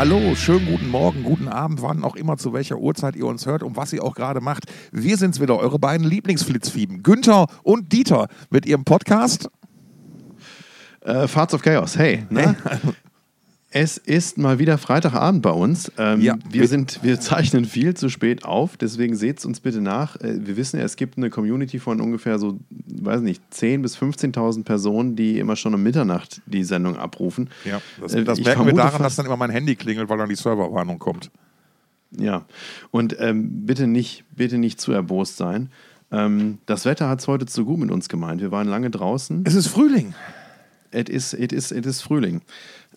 Hey, hallo, schönen guten Morgen, guten Abend, wann auch immer, zu welcher Uhrzeit ihr uns hört und was ihr auch gerade macht. Wir sind's wieder, eure beiden Lieblingsflitzfieben, Günther und Dieter, mit ihrem Podcast. Äh, Farts of Chaos, hey. Ne? Es ist mal wieder Freitagabend bei uns. Ähm, Ja. wir, sind, wir zeichnen viel zu spät auf, deswegen seht es uns bitte nach. Äh, wir wissen ja, es gibt eine Community von ungefähr so, weiß nicht, 10.000 bis 15.000 Personen, die immer schon um Mitternacht die Sendung abrufen. Ja, das, Äh, das ich merken wir daran, dass dann immer mein Handy klingelt, weil dann die Serverwarnung kommt. Ja, und ähm, bitte, nicht, bitte nicht zu erbost sein. Ähm, das Wetter hat es heute zu gut mit uns gemeint. Wir waren lange draußen. Es ist Frühling. Es ist, is, it is Frühling.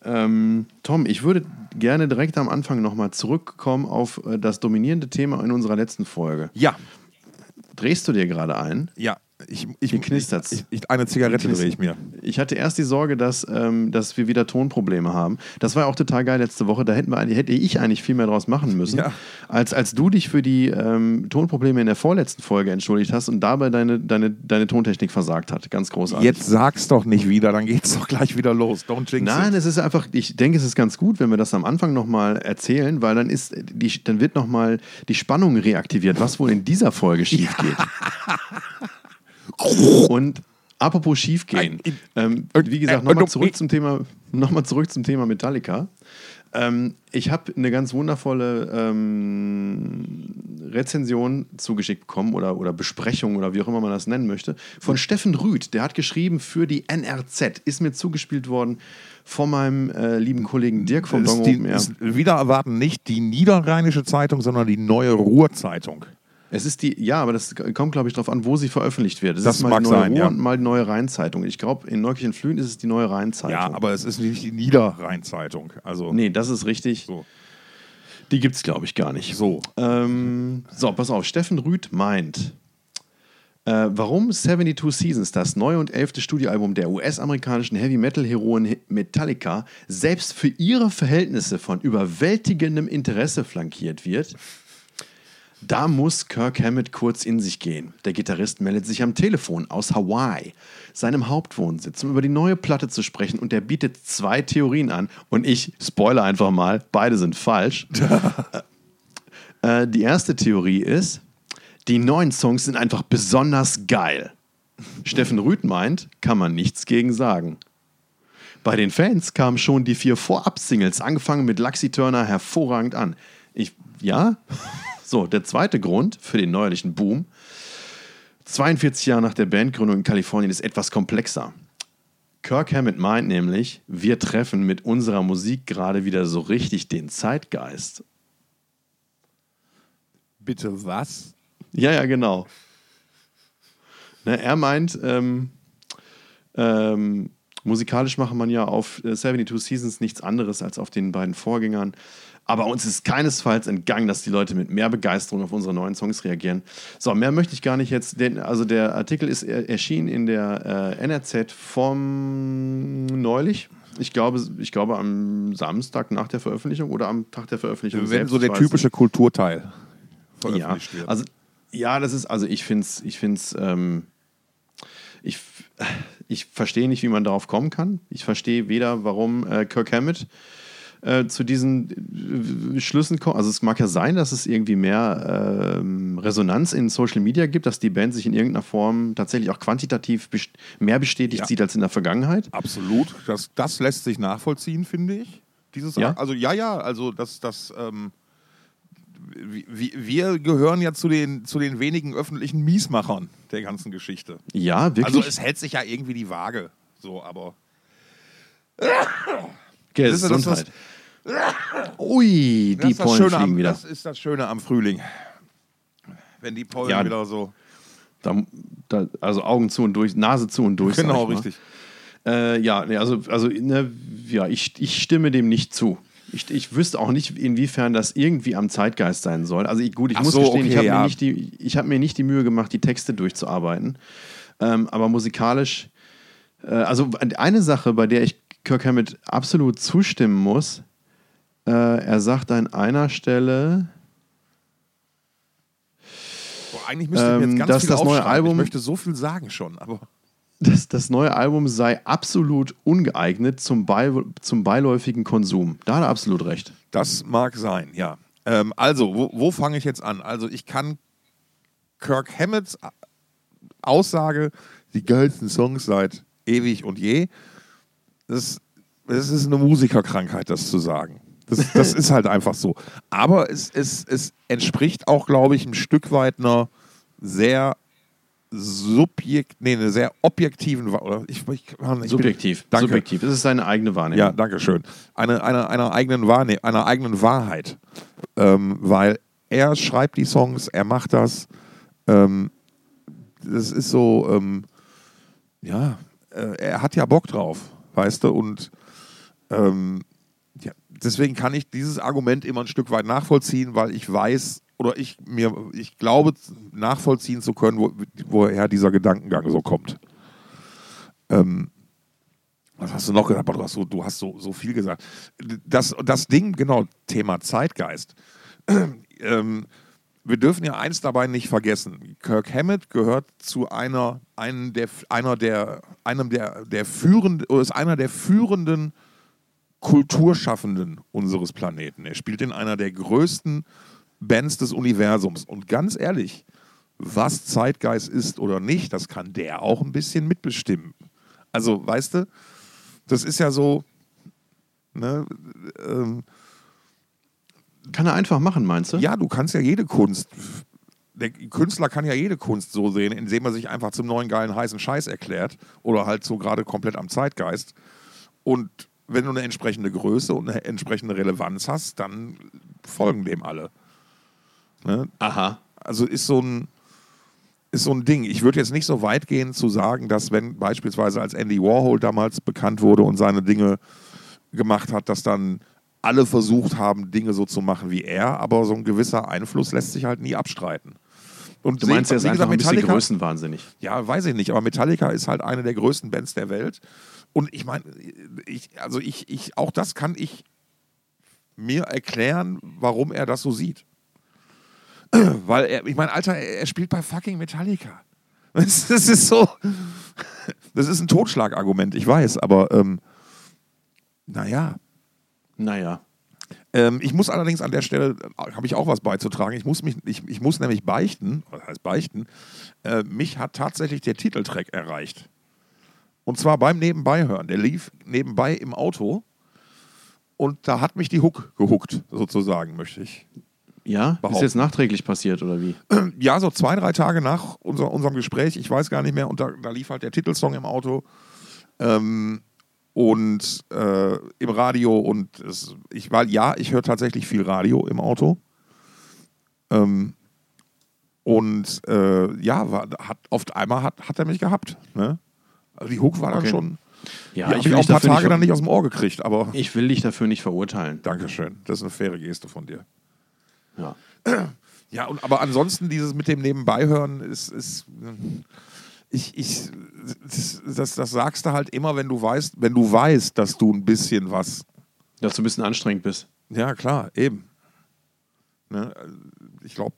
Ähm, Tom, ich würde gerne direkt am Anfang nochmal zurückkommen auf äh, das dominierende Thema in unserer letzten Folge. Ja, Drehst du dir gerade ein? ja. Ich, ich, ich, eine Zigarette drehe ich mir. Ich hatte erst die Sorge, dass, ähm, dass wir wieder Tonprobleme haben. Das war ja auch total geil letzte Woche. Da hätten wir, eigentlich- hätte ich eigentlich viel mehr draus machen müssen. Ja. Als, als du dich für die ähm, Tonprobleme in der vorletzten Folge entschuldigt hast und dabei deine, deine, deine Tontechnik versagt hat. Ganz großartig. Jetzt sag's doch nicht wieder, dann geht's doch gleich wieder los. Don't jinx Nein, it. es ist einfach, ich denke, es ist ganz gut, wenn wir das am Anfang nochmal erzählen, weil dann ist die, dann wird nochmal die Spannung reaktiviert, was wohl in dieser Folge schief geht. Und apropos schief gehen, ähm, wie gesagt, nochmal zurück zum Thema, noch mal zurück zum Thema Metallica. Ähm, ich habe eine ganz wundervolle ähm, Rezension zugeschickt bekommen oder, oder Besprechung oder wie auch immer man das nennen möchte, von Steffen Rüth. Der hat geschrieben für die NRZ, ist mir zugespielt worden von meinem äh, lieben Kollegen Dirk vom ist, Dong die, Open Air. ist wieder erwarten nicht die Niederrheinische Zeitung, sondern die Neue Ruhrzeitung. Es ist die, ja, aber das kommt, glaube ich, darauf an, wo sie veröffentlicht wird. Es Das ist mal mag die Neue sein, Ruhr ja. und mal die Neue Rheinzeitung. Ich glaube, in Neukirchen-Flühen ist es die Neue Rheinzeitung. Ja, aber es ist nicht die Niederrhein-Zeitung. Also, Nee, das ist richtig. so. Die gibt es, glaube ich, gar nicht. so. Ähm, so, pass auf. Steffen Rüth meint, äh, warum 72 Seasons, das neue und elfte Studioalbum der US-amerikanischen Heavy-Metal-Heroen Metallica, selbst für ihre Verhältnisse von überwältigendem Interesse flankiert wird, da muss Kirk Hammett kurz in sich gehen. Der Gitarrist meldet sich am Telefon aus Hawaii, seinem Hauptwohnsitz, um über die neue Platte zu sprechen. Und er bietet zwei Theorien an. Und ich spoilere einfach mal, beide sind falsch. äh, die erste Theorie ist, die neuen Songs sind einfach besonders geil. Steffen Rüth meint, kann man nichts gegen sagen. Bei den Fans kamen schon die vier Vorab-Singles, angefangen mit Luxy Turner, hervorragend an. Ich, ja? So, der zweite Grund für den neuerlichen Boom. 42 Jahre nach der Bandgründung in Kalifornien ist etwas komplexer. Kirk Hammett meint nämlich, wir treffen mit unserer Musik gerade wieder so richtig den Zeitgeist. Bitte was? Ja, ja, genau. Ne, er meint, ähm, ähm, musikalisch mache man ja auf äh, 72 Seasons nichts anderes als auf den beiden Vorgängern. Aber uns ist keinesfalls entgangen, dass die Leute mit mehr Begeisterung auf unsere neuen Songs reagieren. So, mehr möchte ich gar nicht jetzt. Denn, also der Artikel ist er, erschienen in der äh, NRZ vom neulich. Ich glaube, ich glaube am Samstag nach der Veröffentlichung oder am Tag der Veröffentlichung. Wenn selbst, so der weiß nicht. typische Kulturteil Ja, veröffentlicht wird. also ja, das ist, also ich finde es, ich finde es, ähm, ich, ich verstehe nicht, wie man darauf kommen kann. Ich verstehe weder, warum äh, Kirk Hammett äh, zu diesen äh, Schlüssen kommt. Also es mag ja sein, dass es irgendwie mehr ähm, Resonanz in Social Media gibt, dass die Band sich in irgendeiner Form tatsächlich auch quantitativ best mehr bestätigt Ja. sieht als in der Vergangenheit. Absolut. Das, das lässt sich nachvollziehen, finde ich. Dieses, Ja? Also ja, ja, also das, das ähm, wir gehören ja zu den, zu den wenigen öffentlichen Miesmachern der ganzen Geschichte. Ja, wirklich. Also es hält sich ja irgendwie die Waage. So, aber Gesundheit. ist ja das, was- Ui, das die Pollen fliegen am, wieder. Das ist das Schöne am Frühling. Wenn die Pollen Ja. wieder so. Da, da, also Augen zu und durch, Nase zu und durch. Genau, ich richtig. Äh, ja, also, also ne, ja, ich, ich stimme dem nicht zu. Ich, ich wüsste auch nicht, inwiefern das irgendwie am Zeitgeist sein soll. Also ich, gut, ich Ach muss so, gestehen, ich okay, habe ja. mir, nicht die- ich hab mir nicht die Mühe gemacht, die Texte durchzuarbeiten. Ähm, aber musikalisch, äh, also eine Sache, bei der ich Kirk Hammett absolut zustimmen muss, äh, er sagt an einer Stelle, Boah, eigentlich müsste ich Ähm, jetzt ganz dass viel das neue. Album- Ich möchte so viel sagen schon, aber das, das neue Album sei absolut ungeeignet zum, bei, zum beiläufigen Konsum. Da hat er absolut recht. Das mag sein, ja. Ähm, also, wo, wo fange ich jetzt an? Also, ich kann Kirk Hammetts Aussage, die geilsten Songs seit ewig und je, das, das ist eine Musikerkrankheit, das zu sagen. Das, das ist halt einfach so. Aber es, es, es entspricht auch, glaube ich, ein Stück weit einer sehr subjekt, nee, eine sehr objektiven, oder ich, ich, ich subjektiv, bin, danke. subjektiv. Das ist seine eigene Wahrnehmung. Ja, danke schön. Eine, eine, einer eigenen Wahrnehmung, einer eigenen Wahrheit, ähm, weil er schreibt die Songs, er macht das. Ähm, das ist so, ähm, ja, äh, er hat ja Bock drauf, weißt du, und ähm, deswegen kann ich dieses Argument immer ein Stück weit nachvollziehen, weil ich weiß oder ich mir, ich glaube nachvollziehen zu können, wo, woher dieser Gedankengang so kommt. Ähm, was hast du noch gesagt? Du hast so, du hast so, so viel gesagt. Das, das Ding, genau, Thema Zeitgeist. ähm, wir dürfen ja eins dabei nicht vergessen. Kirk Hammett gehört zu einer, einem der, einer der, einem der, der führenden, ist einer der führenden Kulturschaffenden unseres Planeten. Er spielt in einer der größten Bands des Universums. Und ganz ehrlich, was Zeitgeist ist oder nicht, das kann der auch ein bisschen mitbestimmen. Also, weißt du, das ist ja so, ne, ähm, kann er einfach machen, meinst du? Ja, du kannst ja jede Kunst. Der Künstler kann ja jede Kunst so sehen, indem er sich einfach zum neuen geilen heißen Scheiß erklärt oder halt so gerade komplett am Zeitgeist. Und wenn du eine entsprechende Größe und eine entsprechende Relevanz hast, dann folgen dem alle. Ne? Aha. Also ist so ein ist so ein Ding. Ich würde jetzt nicht so weit gehen zu sagen, dass wenn beispielsweise als Andy Warhol damals bekannt wurde und seine Dinge gemacht hat, dass dann alle versucht haben, Dinge so zu machen wie er, aber so ein gewisser Einfluss lässt sich halt nie abstreiten. Und du meinst, er ist einfach ein bisschen größenwahnsinnig. Ja, weiß ich nicht, aber Metallica ist halt eine der größten Bands der Welt. Und ich meine, ich, also ich, ich, auch das kann ich mir erklären, warum er das so sieht. Weil er, ich meine, Alter, er spielt bei fucking Metallica. Das, das ist so, das ist ein Totschlagargument, ich weiß, aber ähm, naja, naja. Ähm, ich muss allerdings an der Stelle, äh, habe ich auch was beizutragen. Ich muss, mich, ich, ich muss nämlich beichten, was heißt beichten, äh, mich hat tatsächlich der Titeltrack erreicht. Und zwar beim Nebenbeihören. Der lief nebenbei im Auto und da hat mich die Hook gehuckt, sozusagen, möchte ich. Ja? Behaupten. Ist jetzt nachträglich passiert oder wie? Ja, so zwei, drei Tage nach unser, unserem Gespräch, ich weiß gar nicht mehr, und da, da lief halt der Titelsong im Auto. Ähm, und äh, im Radio und es, ich war, ja, ich höre tatsächlich viel Radio im Auto. Ähm, und äh, ja, war, hat, oft einmal hat, hat er mich gehabt. Ne? Also die Hook war dann okay. schon. Ja, die ich will auch ein paar Tage dann nicht aus dem Ohr gekriegt, aber. Ich will dich dafür nicht verurteilen. Dankeschön. Das ist eine faire Geste von dir. Ja. Ja, und, aber ansonsten dieses mit dem Nebenbeihören ist, ist ich, ich, das, das sagst du halt immer, wenn du weißt, wenn du weißt, dass du ein bisschen was. Dass du ein bisschen anstrengend bist. Ja, klar, eben. Ne? Ich glaube,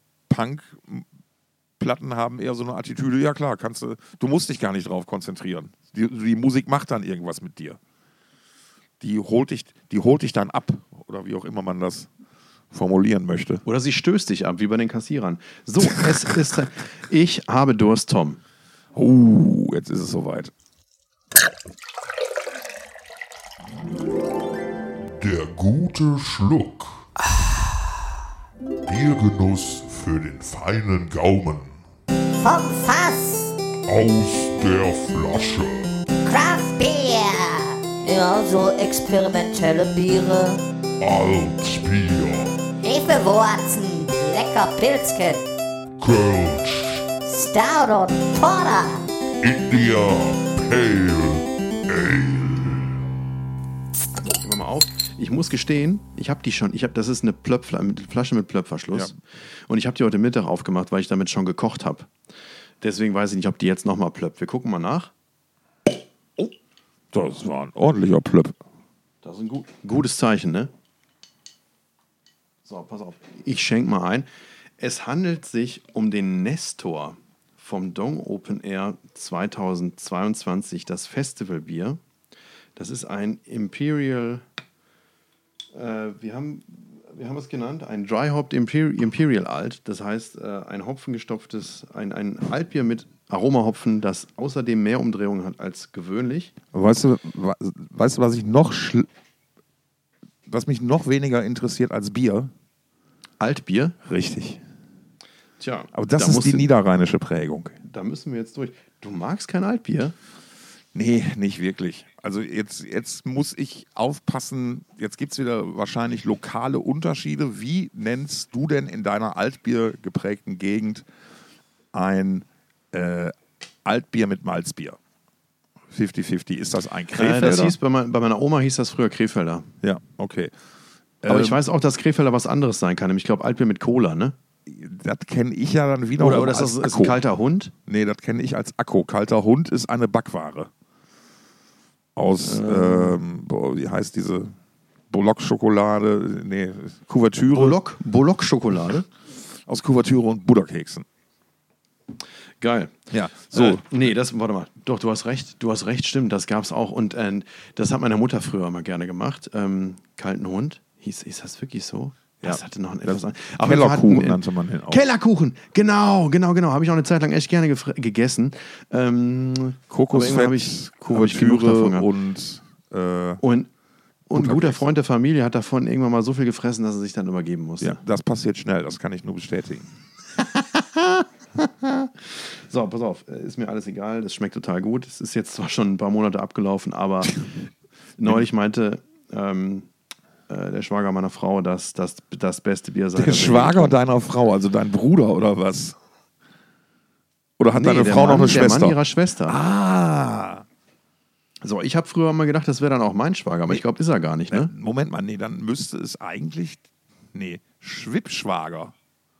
Punk-Platten haben eher so eine Attitüde, ja klar, kannst du, du musst dich gar nicht drauf konzentrieren. Die, die Musik macht dann irgendwas mit dir. Die holt, dich, die holt dich dann ab, oder wie auch immer man das formulieren möchte. Oder sie stößt dich ab, wie bei den Kassierern. So, es ist. Ich habe Durst, Tom. Oh, jetzt ist es soweit. Der gute Schluck. Biergenuss für den feinen Gaumen. Vom Fass. Aus der Flasche. Craft Beer. Ja, so experimentelle Biere. Altbier. Hefewurzen. Lecker Pilzken. Kölsch. Stout und Porter. India Pale Ich muss gestehen, ich habe die schon. Ich habe, das ist eine Plöpfla Flasche mit Plöpfverschluss. Ja. Und ich habe die heute Mittag aufgemacht, weil ich damit schon gekocht habe. Deswegen weiß ich nicht, ob die jetzt nochmal plöppt. Wir gucken mal nach. Oh, das war ein ordentlicher Plöpp. Das ist ein gut, gutes Zeichen, ne? So, pass auf. Ich schenke mal ein. Es handelt sich um den Nestor vom Dong Open Air 2022 das Festivalbier. Das ist ein Imperial, äh, wir, haben, wir haben es genannt, ein Dry Hopped Imperial, Alt. Das heißt, äh, ein hopfengestopftes, ein, ein Altbier mit Aromahopfen, das außerdem mehr Umdrehungen hat als gewöhnlich. Weißt du, weißt du, was ich noch was mich noch weniger interessiert als Bier? Altbier. Richtig. Tja, Aber das da ist die niederrheinische Prägung. Da müssen wir jetzt durch. Du magst kein Altbier? Nee, nicht wirklich. Also jetzt, jetzt muss ich aufpassen, jetzt gibt es wieder wahrscheinlich lokale Unterschiede. Wie nennst du denn in deiner Altbier geprägten Gegend ein äh, Altbier mit Malzbier? 50-50. Ist das ein Äh, Krefelder? das hieß bei, mein, bei meiner Oma hieß das früher Krefelder. ja, okay. Aber ich Ähm, weiß auch, dass Krefelder was anderes sein kann. Nämlich, ich glaube, Altbier mit Cola, ne? Das kenne ich ja dann wieder. Oder, oder ist das ist ein kalter Hund? Nee, das kenne ich als Akku. Kalter Hund ist eine Backware. Aus, ähm, boah, wie heißt diese Bollock-Schokolade? Nee, Kuvertüre. Bollock, Bollock-Schokolade. Aus Kuvertüre und Butterkeksen. Geil. Ja, So. so. Äh, nee, das, warte mal. Doch, du hast recht. Du hast recht, stimmt. Das gab es auch. Und äh, das hat meine Mutter früher immer gerne gemacht. Ähm, kalten Hund. Hieß, ist das wirklich so? Das Ja. hatte noch ein Das- etwas an- Kellerkuchen hatten- nannte man den auch. Kellerkuchen, genau, genau, genau. Habe ich auch eine Zeit lang echt gerne gegessen. Ähm, Kokosfett, ich- Kuvertüre und äh, Und, und ein guter. Freund der Familie hat davon irgendwann mal so viel gefressen, dass er sich dann übergeben musste. ja, das passiert schnell, das kann ich nur bestätigen. So, pass auf, äh, ist mir alles egal, das schmeckt total gut. Es ist jetzt zwar schon ein paar Monate abgelaufen, aber neulich meinte ähm, äh, der Schwager meiner Frau, dass das das beste Bier sei. Der er Schwager getrunken deiner Frau, also dein Bruder oder was? Oder hat Nee, deine der Frau Mann, noch eine Der Schwester? Mann ihrer Schwester. ah, So, ich habe früher mal gedacht, das wäre dann auch mein Schwager, aber ich glaube, ist er gar nicht, ne? Moment mal, nee, dann müsste es eigentlich, nee, Schwippschwager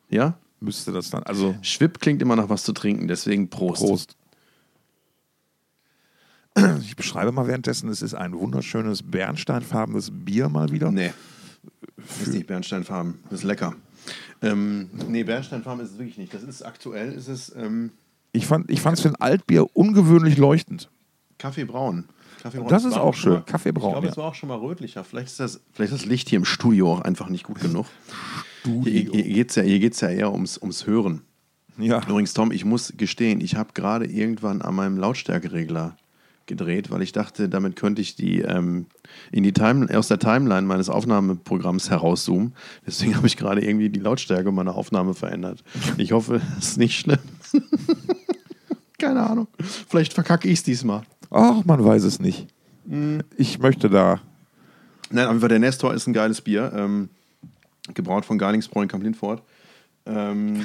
Ja? müsste das dann, also Schwipp klingt immer nach was zu trinken, deswegen Prost. Prost. Ich beschreibe mal währenddessen, es ist ein wunderschönes bernsteinfarbenes Bier mal wieder. Nee. Ist nicht Bernsteinfarben. Das ist lecker. Ähm, nee, Bernsteinfarben ist es wirklich nicht. Das ist aktuell, ist es ähm, Ich fand es für ein Altbier ungewöhnlich leuchtend. Kaffeebraun. Kaffeebraun. Das ist auch schön. Mal, Kaffeebraun, Ich glaube, ja. es war auch schon mal rötlicher. Vielleicht ist, das, vielleicht ist das Licht hier im Studio auch einfach nicht gut genug. Hier, hier geht es ja, hier geht's ja eher ums, ums Hören. Ja. Übrigens, Tom, ich muss gestehen, ich habe gerade irgendwann an meinem Lautstärkeregler gedreht, weil ich dachte, damit könnte ich die ähm, in die Time, aus der Timeline meines Aufnahmeprogramms herauszoomen. Deswegen habe ich gerade irgendwie die Lautstärke meiner Aufnahme verändert. Ich hoffe, es ist nicht schlimm. Keine Ahnung. Vielleicht verkacke ich es diesmal. Ach, man weiß es nicht. Mhm. Ich möchte da. Nein, aber der Nestor ist ein geiles Bier. Ähm, gebraut von Garlingsbräu in Kamp-Lindfort. Ähm,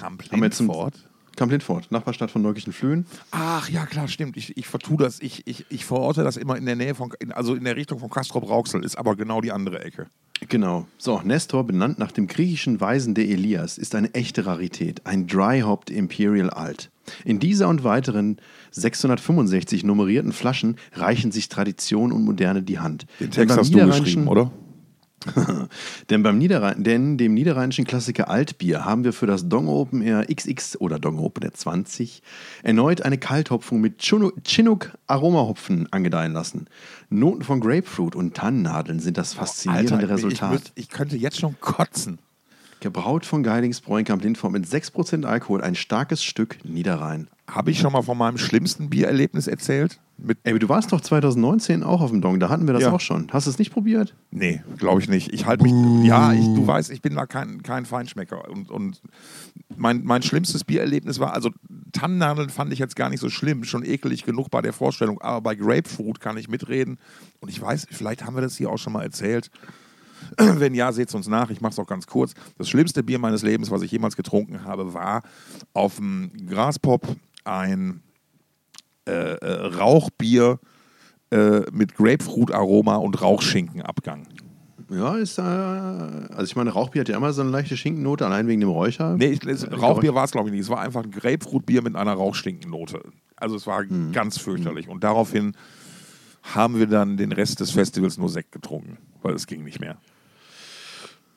zum- Kamp-Lindfort, Nachbarstadt von Neukirchen-Flöhen. Ach ja, klar, stimmt. Ich, ich vertue das. Ich, ich, ich verorte das immer in der Nähe von, also in der Richtung von Castrop Rauxel, ist aber genau die andere Ecke. Genau. So, Nestor, benannt nach dem griechischen Weisen der Elias, ist eine echte Rarität, ein Dry-Hopped Imperial Alt. In dieser und weiteren 665 nummerierten Flaschen reichen sich Tradition und Moderne die Hand. Den Text hast du geschrieben, oder? Denn beim Niederrhein, denn dem niederrheinischen Klassiker Altbier haben wir für das Dong Open Air XX oder Dong Open Air 20 erneut eine Kalthopfung mit Chinook Aromahopfen angedeihen lassen. Noten von Grapefruit und Tannennadeln sind das faszinierende ich- Resultat. Ich, müsst- ich könnte jetzt schon kotzen. Gebraut von Geidingsbräu in Kamp-Lindfort mit 6% Alkohol, ein starkes Stück Niederrhein. Habe ich schon mal von meinem schlimmsten Biererlebnis erzählt? Mit, Ey, du warst doch 2019 auch auf dem Dong, da hatten wir das Ja. auch schon. Hast du es nicht probiert? nee, glaube ich nicht. Ich halte mich. Ja, ich, du weißt, ich bin da kein, kein Feinschmecker. Und, und mein, mein schlimmstes Biererlebnis war, also Tannennadeln fand ich jetzt gar nicht so schlimm, schon ekelig genug bei der Vorstellung, aber bei Grapefruit kann ich mitreden. Und ich weiß, vielleicht haben wir das hier auch schon mal erzählt. Wenn ja, seht es uns nach. Ich mache es auch ganz kurz. Das schlimmste Bier meines Lebens, was ich jemals getrunken habe, war auf dem Graspop ein äh, äh, Rauchbier äh, mit Grapefruit-Aroma und Rauchschinkenabgang. Ja, ist, äh, also ich meine, Rauchbier hat ja immer so eine leichte Schinkennote, allein wegen dem Räucher. Nee, ich, es, Rauchbier war es, glaube ich, nicht. Es war einfach ein Grapefruitbier mit einer Rauchstinkennote. Also es war ganz fürchterlich. Und daraufhin haben wir dann den Rest des Festivals nur Sekt getrunken, weil es ging nicht mehr.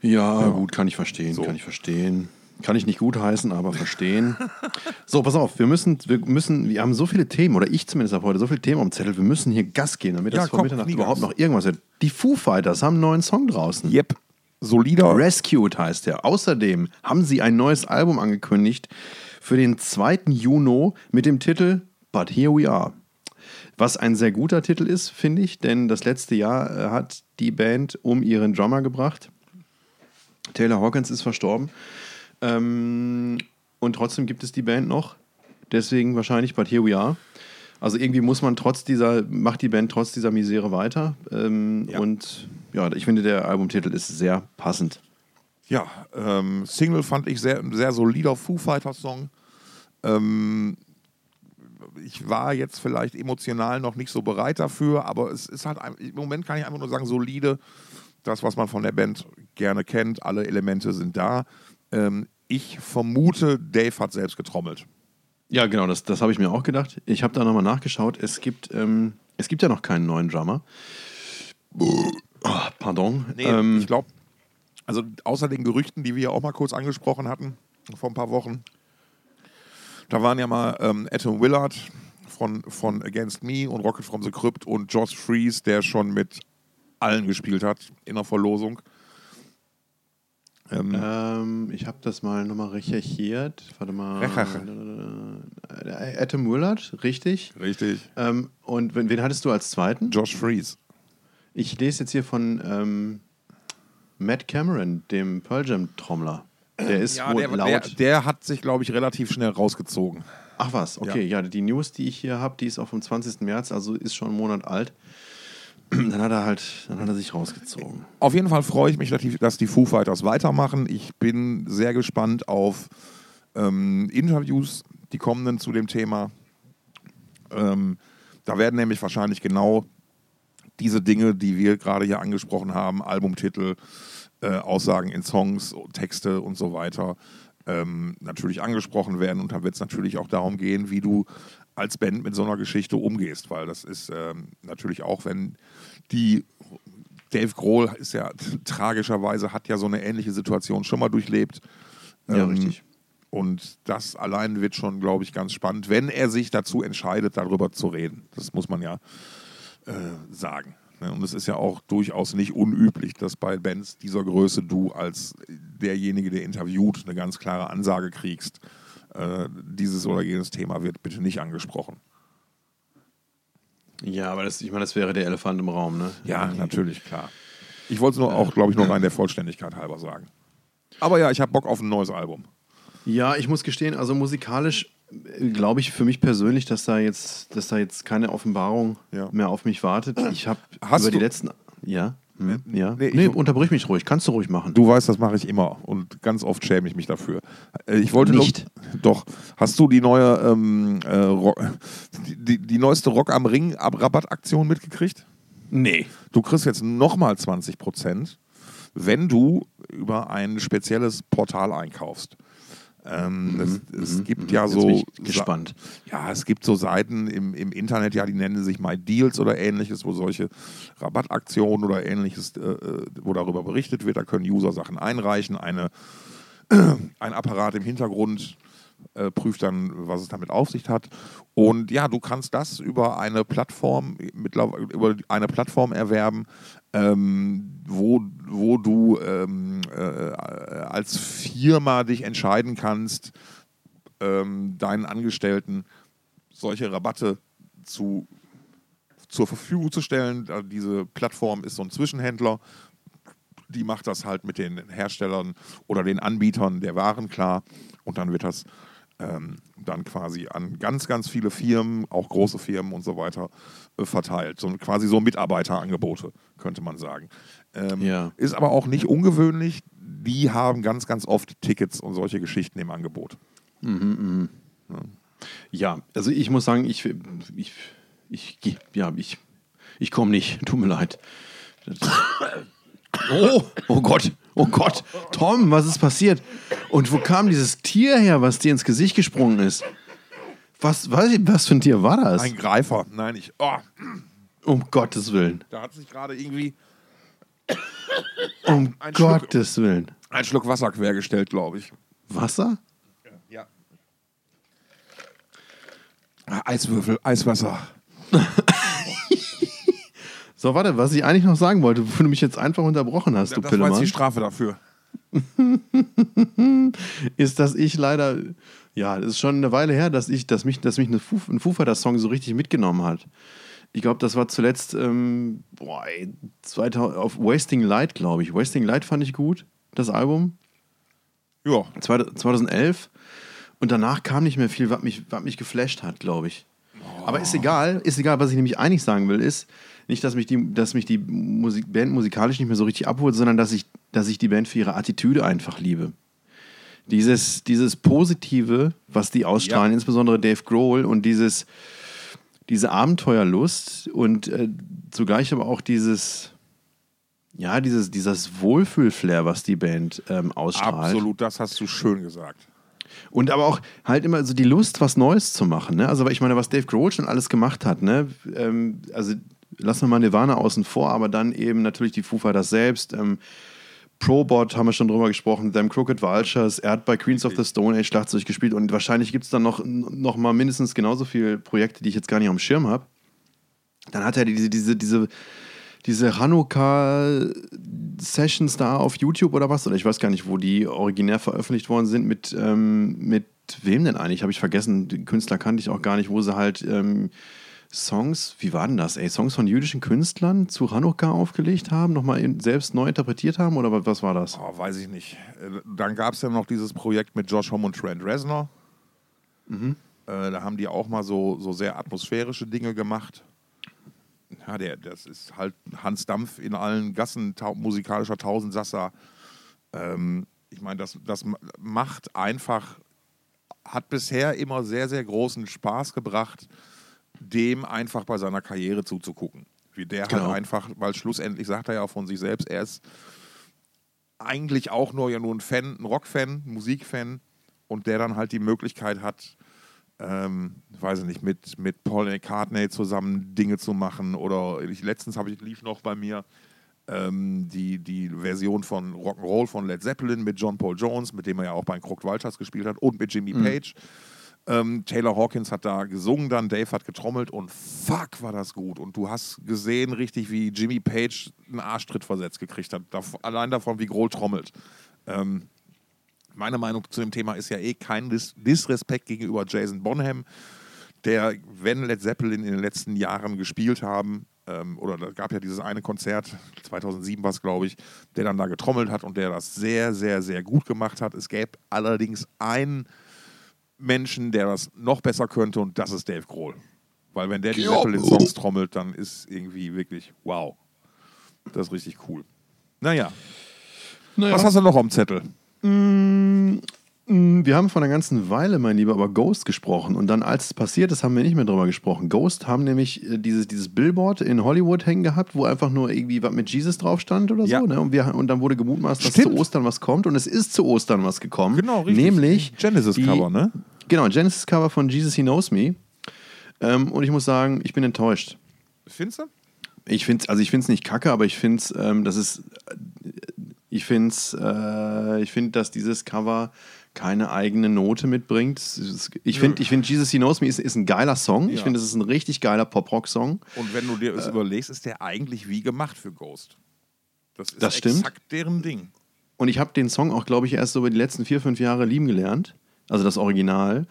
Ja, gut, kann ich verstehen, So. kann ich verstehen. Kann ich nicht gutheißen, aber verstehen. So, pass auf, wir müssen, wir müssen, wir haben so viele Themen, oder ich zumindest habe heute so viele Themen am Zettel, wir müssen hier Gas geben, damit Ja, das vor Mitternacht überhaupt noch irgendwas wird. Die Foo Fighters haben einen neuen Song draußen. Yep. Solider. Rescued heißt er. Außerdem haben sie ein neues Album angekündigt für den 2. Juni mit dem Titel But Here We Are. Was ein sehr guter Titel ist, finde ich, denn das letzte Jahr äh, hat die Band um ihren Drummer gebracht. Taylor Hawkins ist verstorben. Ähm, und trotzdem gibt es die Band noch. Deswegen wahrscheinlich But Here We Are. Also irgendwie muss man trotz dieser, macht die Band trotz dieser Misere weiter. Ähm, Ja. Und ja, ich finde, der Albumtitel ist sehr passend. Ja, ähm, Single fand ich sehr, ein sehr solider Foo Fighters Song. Ähm, ich war jetzt vielleicht emotional noch nicht so bereit dafür, aber es ist halt im Moment kann ich einfach nur sagen, solide. Das, was man von der Band gerne kennt, alle Elemente sind da. Ähm, ich vermute, Dave hat selbst getrommelt. Ja, genau, das, das habe ich mir auch gedacht. Ich habe da nochmal nachgeschaut. Es gibt, ähm, es gibt ja noch keinen neuen Drummer. Oh, pardon. ähm, ich glaube, also außer den Gerüchten, die wir ja auch mal kurz angesprochen hatten vor ein paar Wochen, da waren ja mal ähm, Adam Willard von, von Against Me und Rocket from the Crypt und Josh Fries, der schon mit allen gespielt hat in der Verlosung. Ähm, ähm, ich habe das mal nochmal recherchiert. Warte mal. Äh, Adam Willard, richtig. Richtig. Ähm, und wen, wen hattest du als zweiten? Josh Fries. Ich lese jetzt hier von ähm, Matt Cameron, dem Pearl Jam Trommler. Der ist Ja, wohl der, laut. der, der hat sich, glaube ich, relativ schnell rausgezogen. Ach was, okay. Ja, die News, die ich hier habe, die ist auch vom 20. März, also ist schon einen Monat alt. Dann hat er halt, dann hat er sich rausgezogen. Auf jeden Fall freue ich mich, dass die, dass die Foo Fighters weitermachen. Ich bin sehr gespannt auf ähm, Interviews, die kommenden zu dem Thema. Ähm, da werden nämlich wahrscheinlich genau diese Dinge, die wir gerade hier angesprochen haben, Albumtitel, äh, Aussagen in Songs, Texte und so weiter, ähm, natürlich angesprochen werden. Und da wird es natürlich auch darum gehen, wie du als Band mit so einer Geschichte umgehst, weil das ist ähm, natürlich auch, wenn die Dave Grohl ist ja tragischerweise hat ja so eine ähnliche Situation schon mal durchlebt. Ja, Ähm, richtig. Und das allein wird schon, glaube ich, ganz spannend, wenn er sich dazu entscheidet, darüber zu reden. Das muss man ja äh, sagen. Ne? Und es ist ja auch durchaus nicht unüblich, dass bei Bands dieser Größe du als derjenige, der interviewt, eine ganz klare Ansage kriegst. Äh, dieses oder jenes Thema wird bitte nicht angesprochen. Ja, aber das, ich meine, das wäre der Elefant im Raum, ne? Ja, natürlich, klar. Ich wollte es nur auch, glaube ich, nur rein der Vollständigkeit halber sagen. Aber ja, ich habe Bock auf ein neues Album. Ja, ich muss gestehen, also musikalisch äh, glaube ich für mich persönlich, dass da jetzt, dass da jetzt keine Offenbarung Ja. mehr auf mich wartet. Ich habe über die letzten. Ja? Hm, ja? nee, Nee, ich- unterbrich mich ruhig. Kannst du ruhig machen. Du weißt, das mache ich immer und ganz oft schäme ich mich dafür. Äh, Ich wollte Nicht. Nur, doch. Hast du die neue, ähm, äh, Rock, die, die, neueste Rock am Ring Ab- Rabattaktion mitgekriegt? Nee. Du kriegst jetzt nochmal 20 Prozent, wenn du über ein spezielles Portal einkaufst. Ähm, es, es gibt ja Jetzt so. gespannt. Ja, es gibt so Seiten im, im Internet, ja, die nennen sich My Deals oder ähnliches, wo solche Rabattaktionen oder ähnliches, äh, äh, wo darüber berichtet wird. Da können User Sachen einreichen. Eine, ein Apparat im Hintergrund äh, prüft dann, was es damit auf sich hat. Und ja, du kannst das über eine Plattform, mittlerweile über eine Plattform erwerben, ähm, wo, wo du ähm, äh, als Firma dich entscheiden kannst, ähm, deinen Angestellten solche Rabatte zu, zur Verfügung zu stellen. Da Diese Plattform ist so ein Zwischenhändler. Die macht das halt mit den Herstellern oder den Anbietern der Waren klar. Und dann wird das ähm, dann quasi an ganz, ganz viele Firmen, auch große Firmen und so weiter, äh, verteilt. So quasi so Mitarbeiterangebote, könnte man sagen. Ähm, Ja. Ist aber auch nicht ungewöhnlich. Die haben ganz, ganz oft Tickets und solche Geschichten im Angebot. Ja, also ich muss sagen, ich, ich, ich, ja, ich, ich komme nicht. Tut mir leid. Oh, oh Gott, oh Gott. Tom, was ist passiert? Und wo kam dieses Tier her, was dir ins Gesicht gesprungen ist? Was, was, was für ein Tier war das? Ein Greifer. Nein, ich. Oh, Um Gottes Willen. da hat sich gerade irgendwie Um Ein Schluck. Gottes Willen. ein Schluck Wasser quergestellt, glaube ich. Wasser? Ja. Ah, Eiswürfel, Eiswasser. So, warte, was ich eigentlich noch sagen wollte, wo du mich jetzt einfach unterbrochen hast, du das war jetzt die Pillemann, Strafe dafür. ist, dass ich leider, ja, das ist schon eine Weile her, dass ich, dass mich, dass mich Foo, ein Foo Fighters Song so richtig mitgenommen hat. Ich glaube, das war zuletzt, ähm, boah, ey, 2000, auf Wasting Light, glaube ich. Wasting Light fand ich gut, das Album. Ja. 2011. Und danach kam nicht mehr viel, was mich, was mich geflasht hat, glaube ich. Aber ist egal, ist egal. Was ich nämlich eigentlich sagen will, ist nicht, dass mich die, dass mich die Musik, Band musikalisch nicht mehr so richtig abholt, sondern dass ich, dass ich die Band für ihre Attitüde einfach liebe. Dieses, dieses Positive, was die ausstrahlen, Ja. insbesondere Dave Grohl und dieses, diese Abenteuerlust und äh, zugleich aber auch dieses, ja, dieses, dieses Wohlfühlflair, was die Band ähm, ausstrahlt. Absolut, das hast du schön gesagt. Und aber auch halt immer so die Lust, was Neues zu machen. Ne? Also, weil ich meine, was Dave Grohl schon alles gemacht hat, ne? Ähm, also lassen wir mal Nirvana außen vor, aber dann eben natürlich die Foo Fighters selbst. Ähm, Probot haben wir schon drüber gesprochen, Them Crooked Vultures, er hat bei Queens of the Stone Age Schlagzeug gespielt und wahrscheinlich gibt es dann noch, noch mal mindestens genauso viele Projekte, die ich jetzt gar nicht auf dem Schirm habe. Dann hat er diese, diese, diese, diese Hanukkah-Sessions da auf YouTube oder was, oder ich weiß gar nicht, wo die originär veröffentlicht worden sind, mit, ähm, mit wem denn eigentlich? Habe ich vergessen. Den Künstler kannte ich auch gar nicht, wo sie halt ähm, Songs, wie war denn das, ey? Songs von jüdischen Künstlern zu Hanukkah aufgelegt haben, nochmal selbst neu interpretiert haben oder was, war das? Oh, weiß ich nicht. Dann gab es ja noch dieses Projekt mit Josh Homme und Trent Reznor. Mhm. Äh, da haben die auch mal so, so sehr atmosphärische Dinge gemacht. Ja, der, das ist halt Hans Dampf in allen Gassen, tau musikalischer Tausendsasser. Ähm, ich meine, das, das ma- macht einfach, hat bisher immer sehr, sehr großen Spaß gebracht, dem einfach bei seiner Karriere zuzugucken. Wie der Genau. halt einfach, weil schlussendlich sagt er ja von sich selbst, er ist eigentlich auch nur ja nur ein Fan, ein Rockfan, ein Musikfan und der dann halt die Möglichkeit hat, ähm, weiß ich nicht, mit, mit Paul McCartney zusammen Dinge zu machen oder ich, letztens habe ich lief noch bei mir ähm, die, die Version von Rock'n'Roll von Led Zeppelin mit John Paul Jones, mit dem er ja auch bei Crooked Vultures gespielt hat und mit Jimmy Page. Ähm, Taylor Hawkins hat da gesungen dann, Dave hat getrommelt und fuck war das gut. Und du hast gesehen richtig, wie Jimmy Page einen Arschtritt versetzt gekriegt hat. Dav allein davon, wie Grohl trommelt. Ähm, meine Meinung zu dem Thema ist ja eh kein Dis Disrespekt gegenüber Jason Bonham, der, wenn Led Zeppelin in den letzten Jahren gespielt haben, ähm, oder da gab ja dieses eine Konzert, 2007 war es, glaube ich, der dann da getrommelt hat und der das sehr, sehr, sehr gut gemacht hat. Es gäbe allerdings einen Menschen, der das noch besser könnte und das ist Dave Grohl. Weil wenn der die Zeppelin-Songs trommelt, dann ist irgendwie wirklich wow. Das ist richtig cool. Naja, Naja. was hast du noch am Zettel? Wir haben vor einer ganzen Weile, mein Lieber, über Ghost gesprochen. Und dann, als es passiert ist, haben wir nicht mehr drüber gesprochen. Ghost haben nämlich äh, dieses, dieses Billboard in Hollywood hängen gehabt, wo einfach nur irgendwie was mit Jesus drauf stand oder Ja. so. Ne? Und, wir, und dann wurde gemutmaßt, dass Stimmt. zu Ostern was kommt. Und es ist zu Ostern was gekommen. Genau, richtig. Nämlich Genesis-Cover, ne? Genau, Genesis-Cover von Jesus He Knows Me. Ähm, und ich muss sagen, ich bin enttäuscht. Findest du? Ich finde es also ich find's nicht kacke, aber ich finde es, ähm, das ist, äh, ich finde äh, ich finde, dass dieses Cover keine eigene Note mitbringt. Ich finde, ich finde, Jesus He Knows Me ist, ist ein geiler Song. Ich Ja. finde, es ist ein richtig geiler Pop-Rock-Song. Und wenn du dir Äh. das überlegst, ist der eigentlich wie gemacht für Ghost. Das ist Das stimmt. exakt deren Ding. Und ich habe den Song auch, glaube ich, erst so über die letzten vier, fünf Jahre lieben gelernt. Also das Original.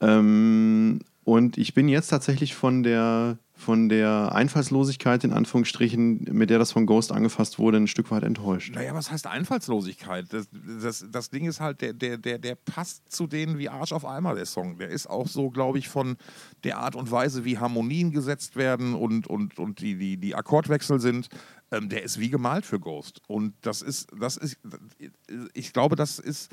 Ähm, und ich bin jetzt tatsächlich von der, von der Einfallslosigkeit, in Anführungsstrichen, mit der das von Ghost angefasst wurde, ein Stück weit enttäuscht. Naja, was heißt Einfallslosigkeit? Das, das, das Ding ist halt, der, der, der, der passt zu denen wie Arsch auf Eimer, der Song. Der ist auch so, glaube ich, von der Art und Weise, wie Harmonien gesetzt werden und, und, und die, die, die Akkordwechsel sind. Ähm, der ist wie gemalt für Ghost. Und das ist, das ist, ich glaube, das ist,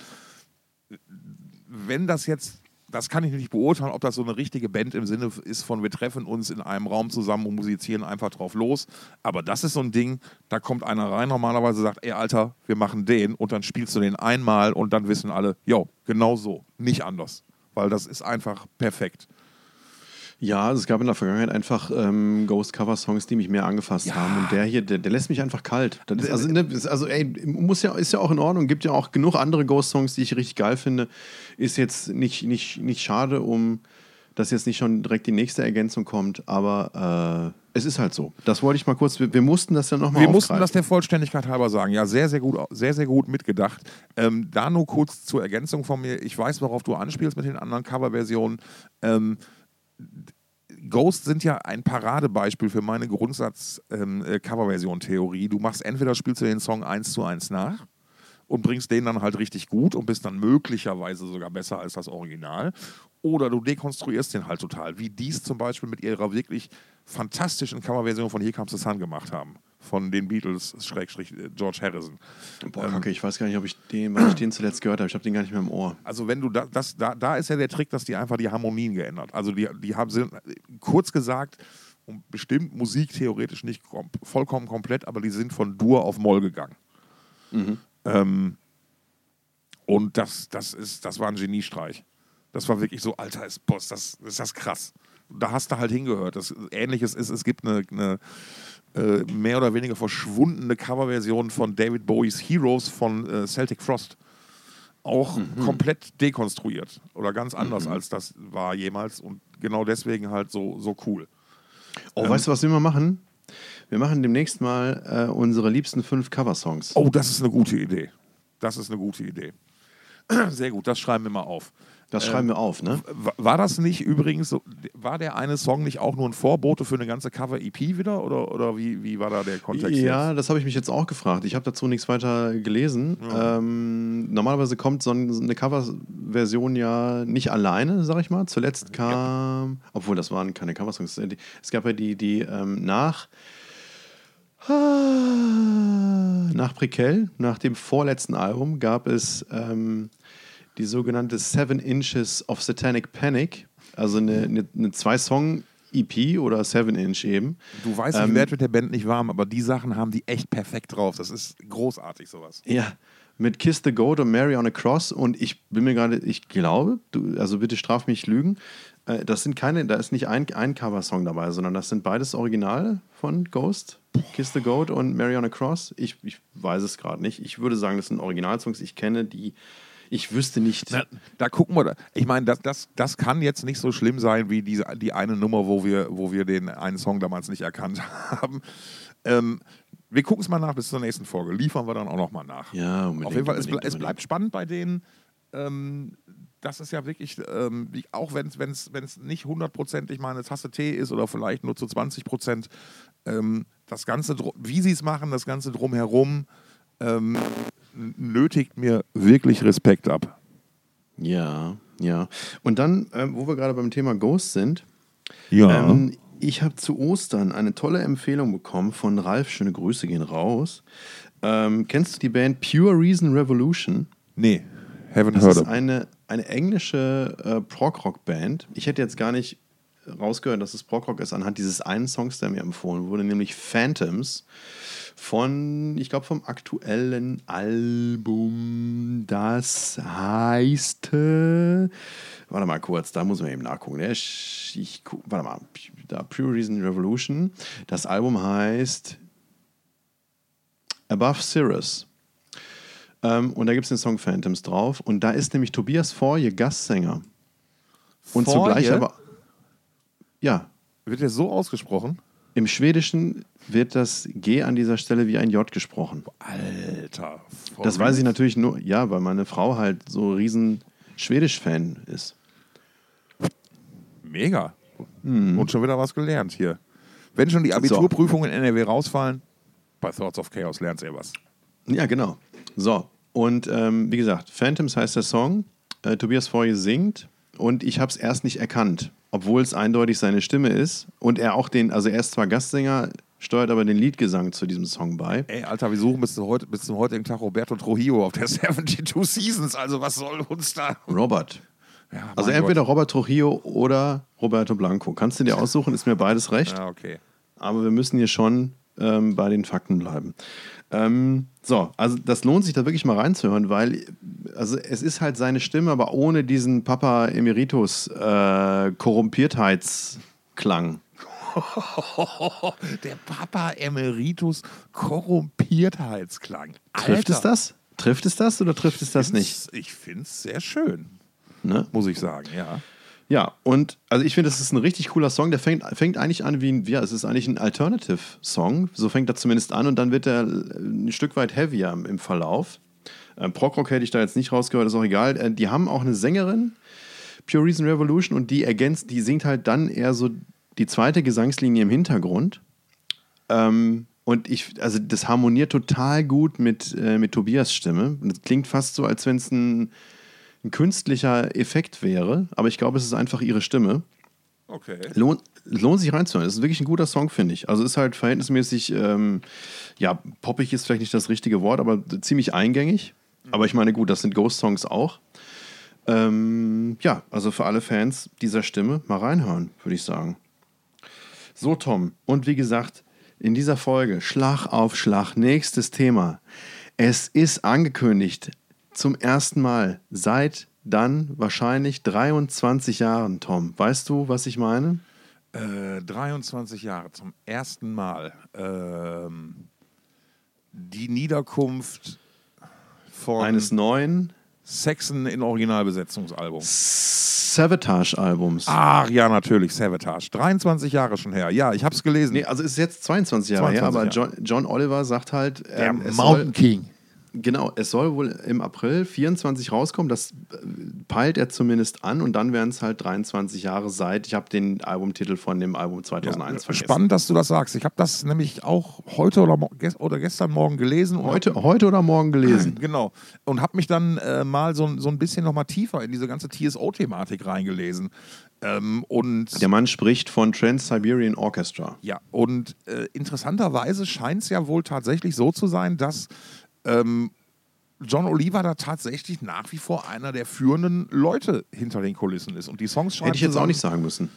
wenn das jetzt, das kann ich nicht beurteilen, ob das so eine richtige Band im Sinne ist von wir treffen uns in einem Raum zusammen und musizieren einfach drauf los. Aber das ist so ein Ding, da kommt einer rein, normalerweise sagt, ey Alter, wir machen den und dann spielst du den einmal und dann wissen alle, jo, genau so, nicht anders. Weil das ist einfach perfekt. Ja, also es gab in der Vergangenheit einfach ähm, Ghost-Cover-Songs, die mich mehr angefasst Ja. haben. Und der hier, der, der lässt mich einfach kalt. Ist, also, ne, ist, also ey, muss ja, ist ja auch in Ordnung. Gibt ja auch genug andere Ghost-Songs, die ich richtig geil finde. Ist jetzt nicht, nicht, nicht schade, um dass jetzt nicht schon direkt die nächste Ergänzung kommt, aber äh, es ist halt so. Das wollte ich mal kurz, wir, wir mussten das ja nochmal Wir mussten das der Vollständigkeit halber sagen. Ja, sehr, sehr gut, sehr, sehr gut mitgedacht. Ähm, da nur kurz zur Ergänzung von mir. Ich weiß, worauf du anspielst mit den anderen Coverversionen. Ähm, Ghost sind ja ein Paradebeispiel für meine Grundsatz-Coverversion-Theorie. du machst entweder spielst du den Song eins zu eins nach und bringst den dann halt richtig gut und bist dann möglicherweise sogar besser als das Original. Oder du dekonstruierst den halt total, wie dies zum Beispiel mit ihrer wirklich fantastischen Coverversion von Here Comes the Sun gemacht haben. Von den Beatles, Schrägstrich äh, George Harrison. Boah, Kacke, ich weiß gar nicht, ob ich den, wann ich den zuletzt gehört habe. Ich habe den gar nicht mehr im Ohr. Also wenn du da, das, da, da ist ja der Trick, dass die einfach die Harmonien geändert. Also die, die haben sind kurz gesagt, und bestimmt Musik theoretisch nicht kom vollkommen komplett, aber die sind von Dur auf Moll gegangen. Ähm, und das, das, ist, das war ein Geniestreich. Das war wirklich so, Alter, ist Boss, das, ist das krass. Da hast du halt hingehört. Das Ähnliches ist, es gibt eine, eine äh, mehr oder weniger verschwundene Coverversion von David Bowies Heroes von äh, Celtic Frost. Auch komplett dekonstruiert oder ganz anders als das war jemals und genau deswegen halt so, so cool. Oh, weißt du, was wir mal machen? Wir machen demnächst mal äh, unsere liebsten fünf Coversongs. Oh, das ist eine gute Idee. Das ist eine gute Idee. Sehr gut, das schreiben wir mal auf. Das schreiben wir auf, ne? Wa- War das nicht übrigens, so, war der eine Song nicht auch nur ein Vorbote für eine ganze Cover-EP wieder? Oder, oder wie, wie war da der Kontext? Ja, jetzt? das habe ich mich jetzt auch gefragt. Ich habe dazu nichts weiter gelesen. Ähm, normalerweise kommt so ein- so eine Coverversion ja nicht alleine, sag ich mal. Zuletzt kam, obwohl das waren keine Coversongs. Es gab ja die, die ähm, nach Ah, nach Prequel, nach dem vorletzten Album, gab es ähm, die sogenannte Seven Inches of Satanic Panic, also eine, eine, eine Zwei-Song-EP oder Seven Inch eben. Du weißt, ich Ähm, werde mit der Band nicht warm, aber die Sachen haben die echt perfekt drauf. Das ist großartig, sowas. Ja, mit Kiss the Goat und Mary on a Cross und ich bin mir gerade, ich glaube, du, also bitte straf mich lügen, äh, das sind keine, da ist nicht ein, ein Coversong dabei, sondern das sind beides Original von Ghost, Kiss the Goat und Mary on a Cross. Ich, ich weiß es gerade nicht. Ich würde sagen, das sind Originalsongs. Ich kenne die, ich wüsste nicht. Na, da gucken wir. Da. Ich meine, das, das, das kann jetzt nicht so schlimm sein wie diese, die eine Nummer, wo wir, wo wir den einen Song damals nicht erkannt haben. Ähm, wir gucken es mal nach bis zur nächsten Folge. Liefern wir dann auch noch mal nach. Ja, unbedingt, Auf jeden Fall, es, ble es bleibt spannend bei denen. Ähm, das ist ja wirklich, ähm, auch wenn es nicht 100% ich meine, eine Tasse Tee ist oder vielleicht nur zu 20%, ähm, das Ganze, wie sie es machen, das Ganze drumherum, ähm, nötigt mir wirklich Respekt ab. Ja, ja. Und dann, ähm, wo wir gerade beim Thema Ghost sind, Ja. Ähm, ich habe zu Ostern eine tolle Empfehlung bekommen von Ralf. Schöne Grüße gehen raus. Ähm, kennst du die Band Pure Reason Revolution? Nee, haven't Das heard ist of. eine, eine englische äh, Prog-Rock-Band. Ich hätte jetzt gar nicht rausgehört, dass es Prog-Rock ist, anhand dieses einen Songs, der mir empfohlen wurde, nämlich Phantoms von, ich glaube, vom aktuellen Album. Das heißt, äh, warte mal kurz, da muss man eben nachgucken. Der ist, ich, gu- warte mal, da Pure Reason Revolution. Das Album heißt Above Cirrus. Ähm, und da gibt es den Song Phantoms drauf. Und da ist nämlich Tobias Forje Gastsänger. Und Forje? zugleich aber. Ja, Wird der so ausgesprochen? im Schwedischen wird das G an dieser Stelle wie ein J gesprochen. Alter. Das weiß ich natürlich nur, ja, weil meine Frau halt so riesen Schwedisch-Fan ist. Mega. Und schon wieder was gelernt hier. Wenn schon die Abiturprüfungen in NRW rausfallen, bei Thoughts of Chaos lernt ihr was. Ja, genau. So, und ähm, wie gesagt, Phantoms heißt der Song. Äh, Tobias Forje singt und ich habe es erst nicht erkannt, obwohl es eindeutig seine Stimme ist. Und er auch den, also er ist zwar Gastsänger, steuert aber den Liedgesang zu diesem Song bei. Ey, Alter, wir suchen bis, heute, bis zum heutigen Tag Roberto Trujillo auf der 72 Seasons. Also, was soll uns da? Robert. Ja, Also entweder Gott. Robert Trujillo oder Roberto Blanco. Kannst du dir aussuchen, ist mir beides recht. Ja, okay. Aber wir müssen hier schon ähm, bei den Fakten bleiben. Ähm, so, also das lohnt sich da wirklich mal reinzuhören, weil also es ist halt seine Stimme, aber ohne diesen Papa Emeritus äh, Korrumpiertheits klang. Der Papa Emeritus Korrumpiertheitsklang. Trifft es das? Trifft es das oder trifft es das nicht? Ich finde es sehr schön, Ne? muss ich sagen, ja. Ja, und also ich finde, das ist ein richtig cooler Song. Der fängt, fängt eigentlich an wie ein, ja, es ist eigentlich ein Alternative-Song. So fängt er zumindest an und dann wird er ein Stück weit heavier im, Verlauf. Ähm, Prog-Rock hätte ich da jetzt nicht rausgehört, ist auch egal. Äh, die haben auch eine Sängerin, Pure Reason Revolution, und die ergänzt, die singt halt dann eher so die zweite Gesangslinie im Hintergrund. Ähm, und ich, also das harmoniert total gut mit, äh, mit Tobias Stimme. Und es klingt fast so, als wenn es ein, ein künstlicher Effekt wäre, aber ich glaube, es ist einfach ihre Stimme. Okay. Lohnt, lohnt sich reinzuhören. Es ist wirklich ein guter Song, finde ich. Also ist halt verhältnismäßig, ähm, ja, poppig ist vielleicht nicht das richtige Wort, aber ziemlich eingängig. Aber ich meine, gut, das sind Ghost-Songs auch. Ähm, ja, also für alle Fans dieser Stimme mal reinhören, würde ich sagen. So, Tom. Und wie gesagt, in dieser Folge Schlag auf Schlag, nächstes Thema. Es ist angekündigt zum ersten Mal seit dann wahrscheinlich 23 Jahren, Tom. Weißt du, was ich meine? Äh, 23 Jahre zum ersten Mal. Ähm, die Niederkunft von Eines neuen Saxon in Originalbesetzungsalbum. Savatage-Albums. Ach ja, natürlich, Savatage. 23 Jahre schon her. Ja, ich habe es gelesen. Nee, also ist jetzt 22 Jahre her, 22 aber John, John Oliver sagt halt, Der ähm, Mountain soll, King. Genau, es soll wohl im April 24 rauskommen. Das äh, peilt er zumindest an und dann wären es halt 23 Jahre seit. Ich habe den Albumtitel von dem Album 2001 vergessen. Spannend, dass du das sagst. Ich habe das nämlich auch heute oder, oder gestern Morgen gelesen. Heute, heute oder morgen gelesen. Genau. Und habe mich dann äh, mal so, so ein bisschen noch mal tiefer in diese ganze TSO-Thematik reingelesen. Ähm, und Der Mann spricht von Trans-Siberian Orchestra. ja, und äh, interessanterweise scheint es ja wohl tatsächlich so zu sein, dass ähm, John Oliver da tatsächlich nach wie vor einer der führenden Leute hinter den Kulissen ist. Und die Songs schreibt Hätte ich jetzt auch nicht sagen müssen.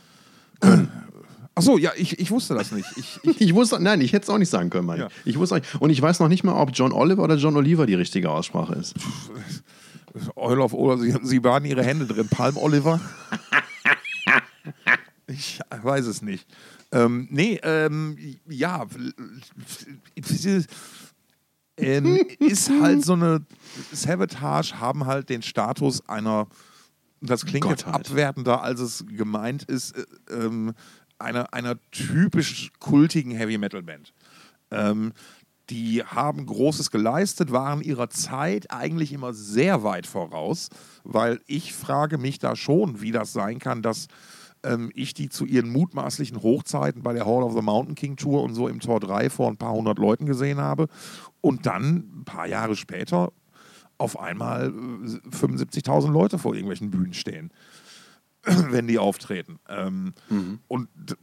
Achso, ja, ich, ich wusste das nicht. Ich, ich, Ich wusste, nein, ich hätte es auch nicht sagen können, Mann. Ja. Ich wusste nicht. Und ich weiß noch nicht mal, ob John Oliver oder John Oliver die richtige Aussprache ist. Eulof oder sie, sie waren ihre Hände drin. Palm Oliver? ich weiß es nicht. Ähm, nee, ähm, ja. Ähm, ist halt so eine. Savatage haben halt den Status einer. Das klingt jetzt Gottheit. abwertender, als es gemeint ist. Äh, ähm, einer, einer typisch kultigen Heavy Metal Band. Ähm, die haben Großes geleistet, waren ihrer Zeit eigentlich immer sehr weit voraus, weil ich frage mich da schon, wie das sein kann, dass ähm, ich die zu ihren mutmaßlichen Hochzeiten bei der Hall of the Mountain King Tour und so im Tor 3 vor ein paar hundert Leuten gesehen habe und dann ein paar Jahre später auf einmal äh, 75.000 Leute vor irgendwelchen Bühnen stehen, wenn die auftreten. Ähm, Und d-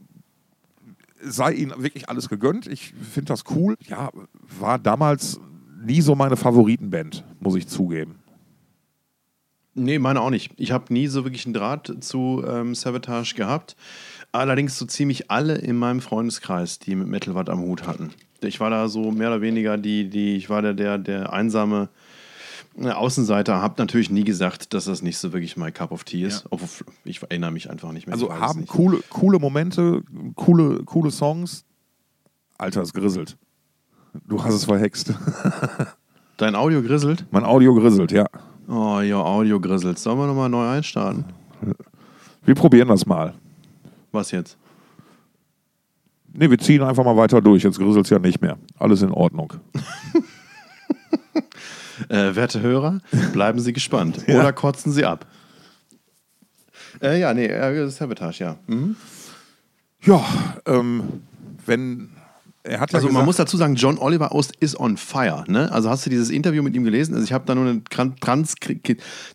sei ihnen wirklich alles gegönnt. Ich finde das cool. Ja, war damals nie so meine Favoritenband, muss ich zugeben. Nee, meine auch nicht. Ich habe nie so wirklich einen Draht zu ähm, Savatage gehabt. Allerdings so ziemlich alle in meinem Freundeskreis, die mit Metal was am Hut hatten. Ich war da so mehr oder weniger die, die ich war der, der, der einsame äh, Außenseiter, habe natürlich nie gesagt, dass das nicht so wirklich my cup of tea ist. Ja. Obwohl, ich erinnere mich einfach nicht mehr. Also es haben coole, coole Momente, coole, coole Songs. Alter, ist grisselt. Du hast es verhext. Dein Audio grisselt? mein Audio grisselt, ja. Oh ja, Audio grisselt. Sollen wir nochmal neu einstarten? Wir probieren das mal. Was jetzt? Ne, wir ziehen einfach mal weiter durch. Jetzt grisselt es ja nicht mehr. Alles in Ordnung. Äh, werte Hörer, bleiben Sie gespannt. Oder kotzen Sie ab. Äh, ja, nee, äh, Sabotage, ja. Mhm. Ja, ähm, wenn. Er hat ja Also man gesagt, muss dazu sagen, John Oliver Ost ist on fire. Ne? Also hast du dieses Interview mit ihm gelesen? Also ich habe da nur eine Tran- Transkri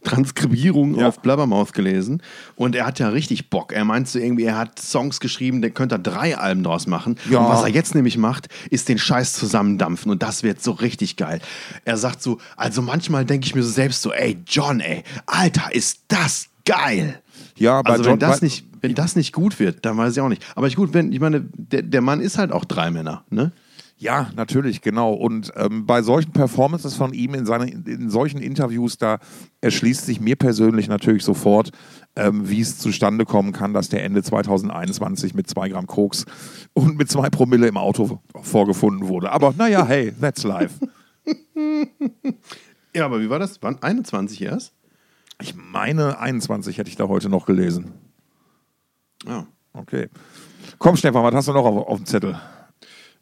Transkribierung Ja. auf Blabbermouth gelesen und er hat ja richtig Bock. Er meint so irgendwie, er hat Songs geschrieben, der könnte da drei Alben draus machen. Ja. Und was er jetzt nämlich macht, ist den Scheiß zusammendampfen und das wird so richtig geil. Er sagt so, also manchmal denke ich mir so selbst so, ey John, ey, Alter, ist das geil. Ja, bei also John- wenn das nicht, wenn das nicht gut wird, dann weiß ich auch nicht. Aber ich gut, wenn, ich meine, der, der Mann ist halt auch drei Männer, ne? Ja, natürlich, genau. Und ähm, bei solchen Performances von ihm in, seine, in solchen Interviews, da erschließt sich mir persönlich natürlich sofort, ähm, wie es zustande kommen kann, dass der Ende 2021 mit zwei Gramm Koks und mit zwei Promille im Auto vorgefunden wurde. Aber naja, hey, that's life. Ja, aber wie war das? Wann? 21 erst? Ich meine, 21 hätte ich da heute noch gelesen. Ja. Okay. Komm, Stefan, was hast du noch auf, auf dem Zettel?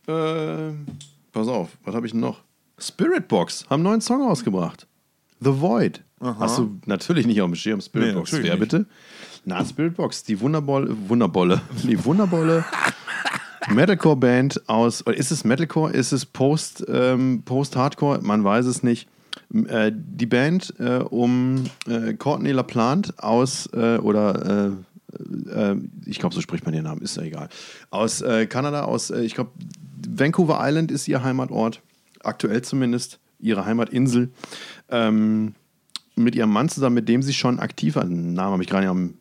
Äh, pass auf, was habe ich denn noch? Spirit Box haben einen neuen Song rausgebracht. The Void. Hast du natürlich nicht auf dem Schirm Spirit Nee, Wer bitte? Na, Spirit Box, die wundervolle, wundervolle, die wundervolle Metalcore-Band aus, ist es Metalcore, ist es Post, ähm, Post-Hardcore, man weiß es nicht. Äh, die Band äh, um äh, Courtney LaPlante aus, äh, oder äh, äh, ich glaube, so spricht man den Namen, ist ja egal. Aus äh, Kanada, aus, äh, ich glaube, Vancouver Island ist ihr Heimatort, aktuell zumindest, ihre Heimatinsel. Ähm, mit ihrem Mann zusammen, mit dem sie schon aktiv war, den Namen habe ich gerade nicht am,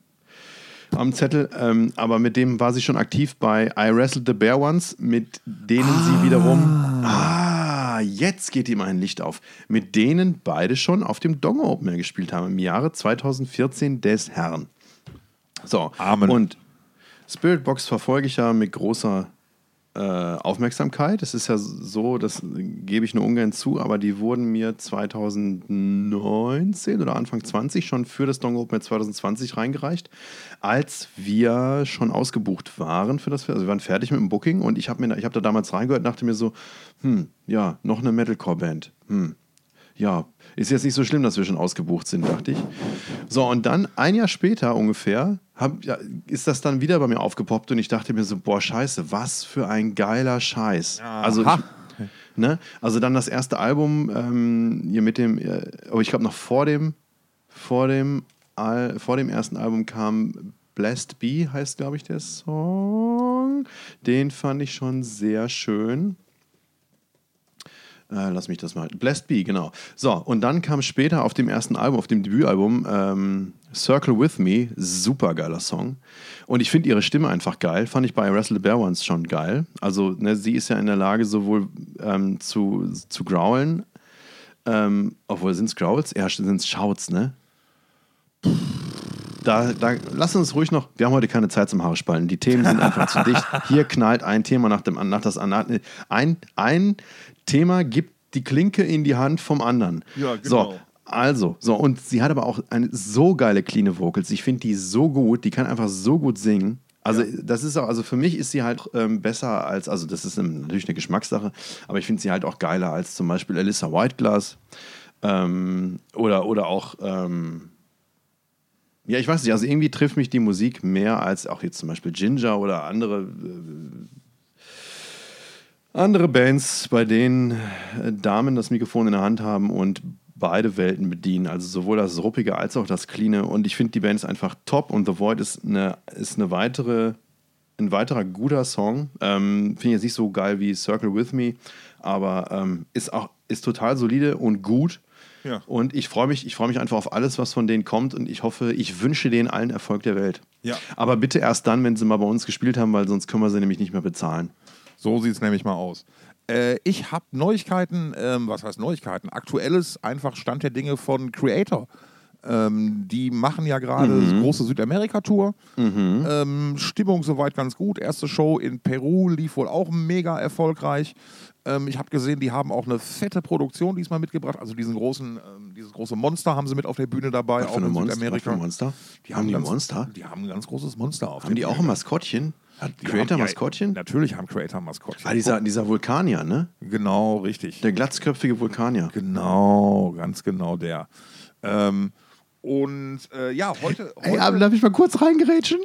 am Zettel, ähm, aber mit dem war sie schon aktiv bei I Wrestled the Bear Once, mit denen sie wiederum. Ah, jetzt geht ihm ein Licht auf. Mit denen beide schon auf dem Dong Opener gespielt haben im Jahre 2014 des Herrn. So, Amen. und Spirit Box verfolge ich ja mit großer äh, Aufmerksamkeit. Es ist ja so, das gebe ich nur ungern zu, aber die wurden mir 2019 oder Anfang 20 schon für das Dongle Open 2020 reingereicht, als wir schon ausgebucht waren für das. Also wir waren fertig mit dem Booking und ich habe mir, ich habe da damals reingehört und dachte mir so, hm, ja, noch eine Metalcore-Band. Hm, ja, ist jetzt nicht so schlimm, dass wir schon ausgebucht sind, dachte ich. So, und dann ein Jahr später ungefähr hab, ja, ist das dann wieder bei mir aufgepoppt und ich dachte mir so, boah, scheiße, was für ein geiler Scheiß. Also, ich, Aha. ne? also dann das erste Album ähm, hier mit dem, äh, aber ich glaube noch vor dem, vor dem, Al vor dem ersten Album kam Blessed Bee, heißt glaube ich der Song. Den fand ich schon sehr schön. Äh, lass mich das mal. Blessed Bee, genau. So, und dann kam später auf dem ersten Album, auf dem Debütalbum, ähm, Circle With Me, super geiler Song. Und ich finde ihre Stimme einfach geil. Fand ich bei Wrestle the Bear Once schon geil. Also, ne, sie ist ja in der Lage, sowohl ähm, zu, zu growlen, ähm, obwohl sind es Growls? Ja, sind es Shouts, ne? Da, da, lass uns ruhig noch, wir haben heute keine Zeit zum Haare spalten. Die Themen sind einfach zu dicht. Hier knallt ein Thema nach dem nach das anderen. Ein, ein Thema gibt die Klinke in die Hand vom anderen. Ja, genau. So, also, so, und sie hat aber auch eine so geile cleane Vocals. Ich finde die so gut, die kann einfach so gut singen. Also, das ist auch, also für mich ist sie halt ähm, besser als, also das ist natürlich eine Geschmackssache, aber ich finde sie halt auch geiler als zum Beispiel Alyssa Whiteglass ähm, oder, oder auch, ähm, ja, ich weiß nicht, also irgendwie trifft mich die Musik mehr als auch jetzt zum Beispiel Ginger oder andere, äh, andere Bands, bei denen äh, Damen das Mikrofon in der Hand haben und beide Welten bedienen. Also sowohl das Ruppige als auch das Cleane. Und ich finde die Band ist einfach top und The Void ist eine, ist eine weitere, ein weiterer guter Song. Ähm, finde ich jetzt nicht so geil wie Circle With Me, aber ähm, ist auch ist total solide und gut. Ja. Und ich freue mich, ich freue mich einfach auf alles, was von denen kommt und ich hoffe, ich wünsche denen allen Erfolg der Welt. Ja. Aber bitte erst dann, wenn sie mal bei uns gespielt haben, weil sonst können wir sie nämlich nicht mehr bezahlen. So sieht es nämlich mal aus. Äh, ich habe Neuigkeiten, ähm, was heißt Neuigkeiten? Aktuelles, einfach Stand der Dinge von Creator. Ähm, die machen ja gerade Mhm. große Südamerika-Tour. Ähm, Stimmung soweit ganz gut. Erste Show in Peru lief wohl auch mega erfolgreich. Ähm, ich habe gesehen, die haben auch eine fette Produktion diesmal mitgebracht. Also diesen großen, ähm, dieses große Monster haben sie mit auf der Bühne dabei, auch in Monster? Südamerika. ein Monster? Die haben die ein ganz, Monster? Die haben ein ganz großes Monster auf Haben die auch Bühne. ein Maskottchen? Hat Die Creator haben- ja? Natürlich haben Creator ein Maskottchen. Ah, dieser, dieser Vulkanier, ne? Genau, richtig. Der glatzköpfige Vulkanier. Genau, ganz genau der. Ähm, und äh, ja, heute. Ey, heute aber darf ich mal kurz reingerätschen?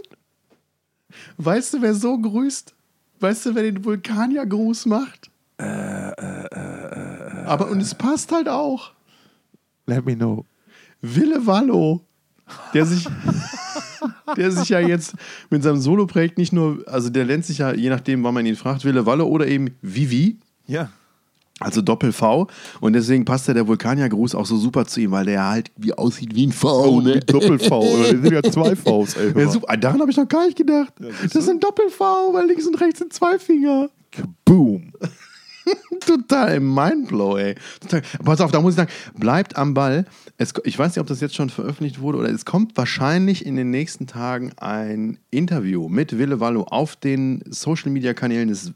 Weißt du, wer so grüßt? Weißt du, wer den Vulkaniergruß macht? aber und es passt halt auch. let me know. Wille Wallo, der sich, der sich ja jetzt mit seinem Solo-Projekt nicht nur, also der nennt sich ja, je nachdem, wann man ihn fragt, Wille Wallo oder eben Vivi, Ja. also Doppel-V. Und deswegen passt ja der Vulkaniergruß auch so super zu ihm, weil der halt wie aussieht wie ein V. ne? Doppel-V. Oder sind ja zwei Vs, ey. Ja, super. Ah, Daran habe ich noch gar nicht gedacht. das ist ein Doppel-V, weil links und rechts sind zwei Finger. Boom. Total Mindblow, ey. Total. Pass auf, da muss ich sagen, bleibt am Ball. Es, ich weiß nicht, ob das jetzt schon veröffentlicht wurde oder es kommt wahrscheinlich in den nächsten Tagen ein Interview mit Wille Wallo auf den Social Media Kanälen des,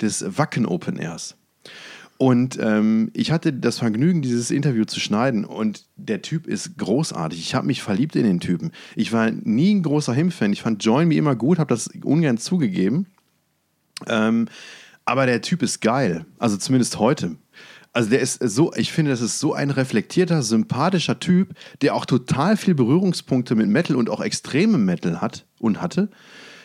des Wacken Open Airs. Und ähm, ich hatte das Vergnügen, dieses Interview zu schneiden. Und der Typ ist großartig. Ich habe mich verliebt in den Typen. Ich war nie ein großer Him-Fan. Ich fand Join Me immer gut, habe das ungern zugegeben. Ähm, aber der Typ ist geil. Also zumindest heute. Also der ist so, ich finde, das ist so ein reflektierter, sympathischer Typ, der auch total viel Berührungspunkte mit Metal und auch extremem Metal hat und hatte.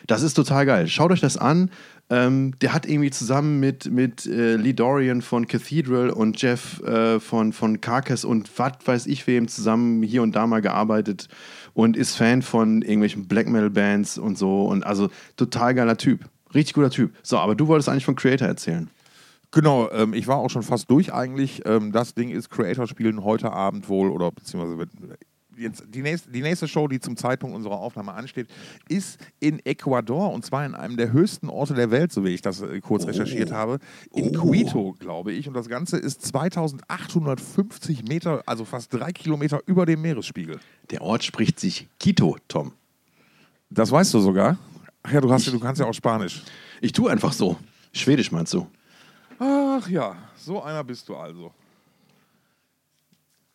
Das ist total geil. Schaut euch das an. Ähm, der hat irgendwie zusammen mit, mit äh, Lee Dorian von Cathedral und Jeff äh, von, von Carcass und was weiß ich wem zusammen hier und da mal gearbeitet und ist Fan von irgendwelchen Black Metal Bands und so. Und also total geiler Typ. Richtig guter Typ. So, aber du wolltest eigentlich von Creator erzählen. Genau, ähm, ich war auch schon fast durch eigentlich. Ähm, das Ding ist, Creator spielen heute Abend wohl oder beziehungsweise wird jetzt die nächste, die nächste Show, die zum Zeitpunkt unserer Aufnahme ansteht, ist in Ecuador und zwar in einem der höchsten Orte der Welt, so wie ich das äh, kurz recherchiert habe, in Quito, glaube ich. Und das Ganze ist 2850 Meter, also fast drei Kilometer über dem Meeresspiegel. Der Ort spricht sich Quito, Tom. Das weißt du sogar. Ach ja, du, hast, du kannst ja auch Spanisch. Ich tue einfach so. Schwedisch meinst du? Ach ja, so einer bist du also.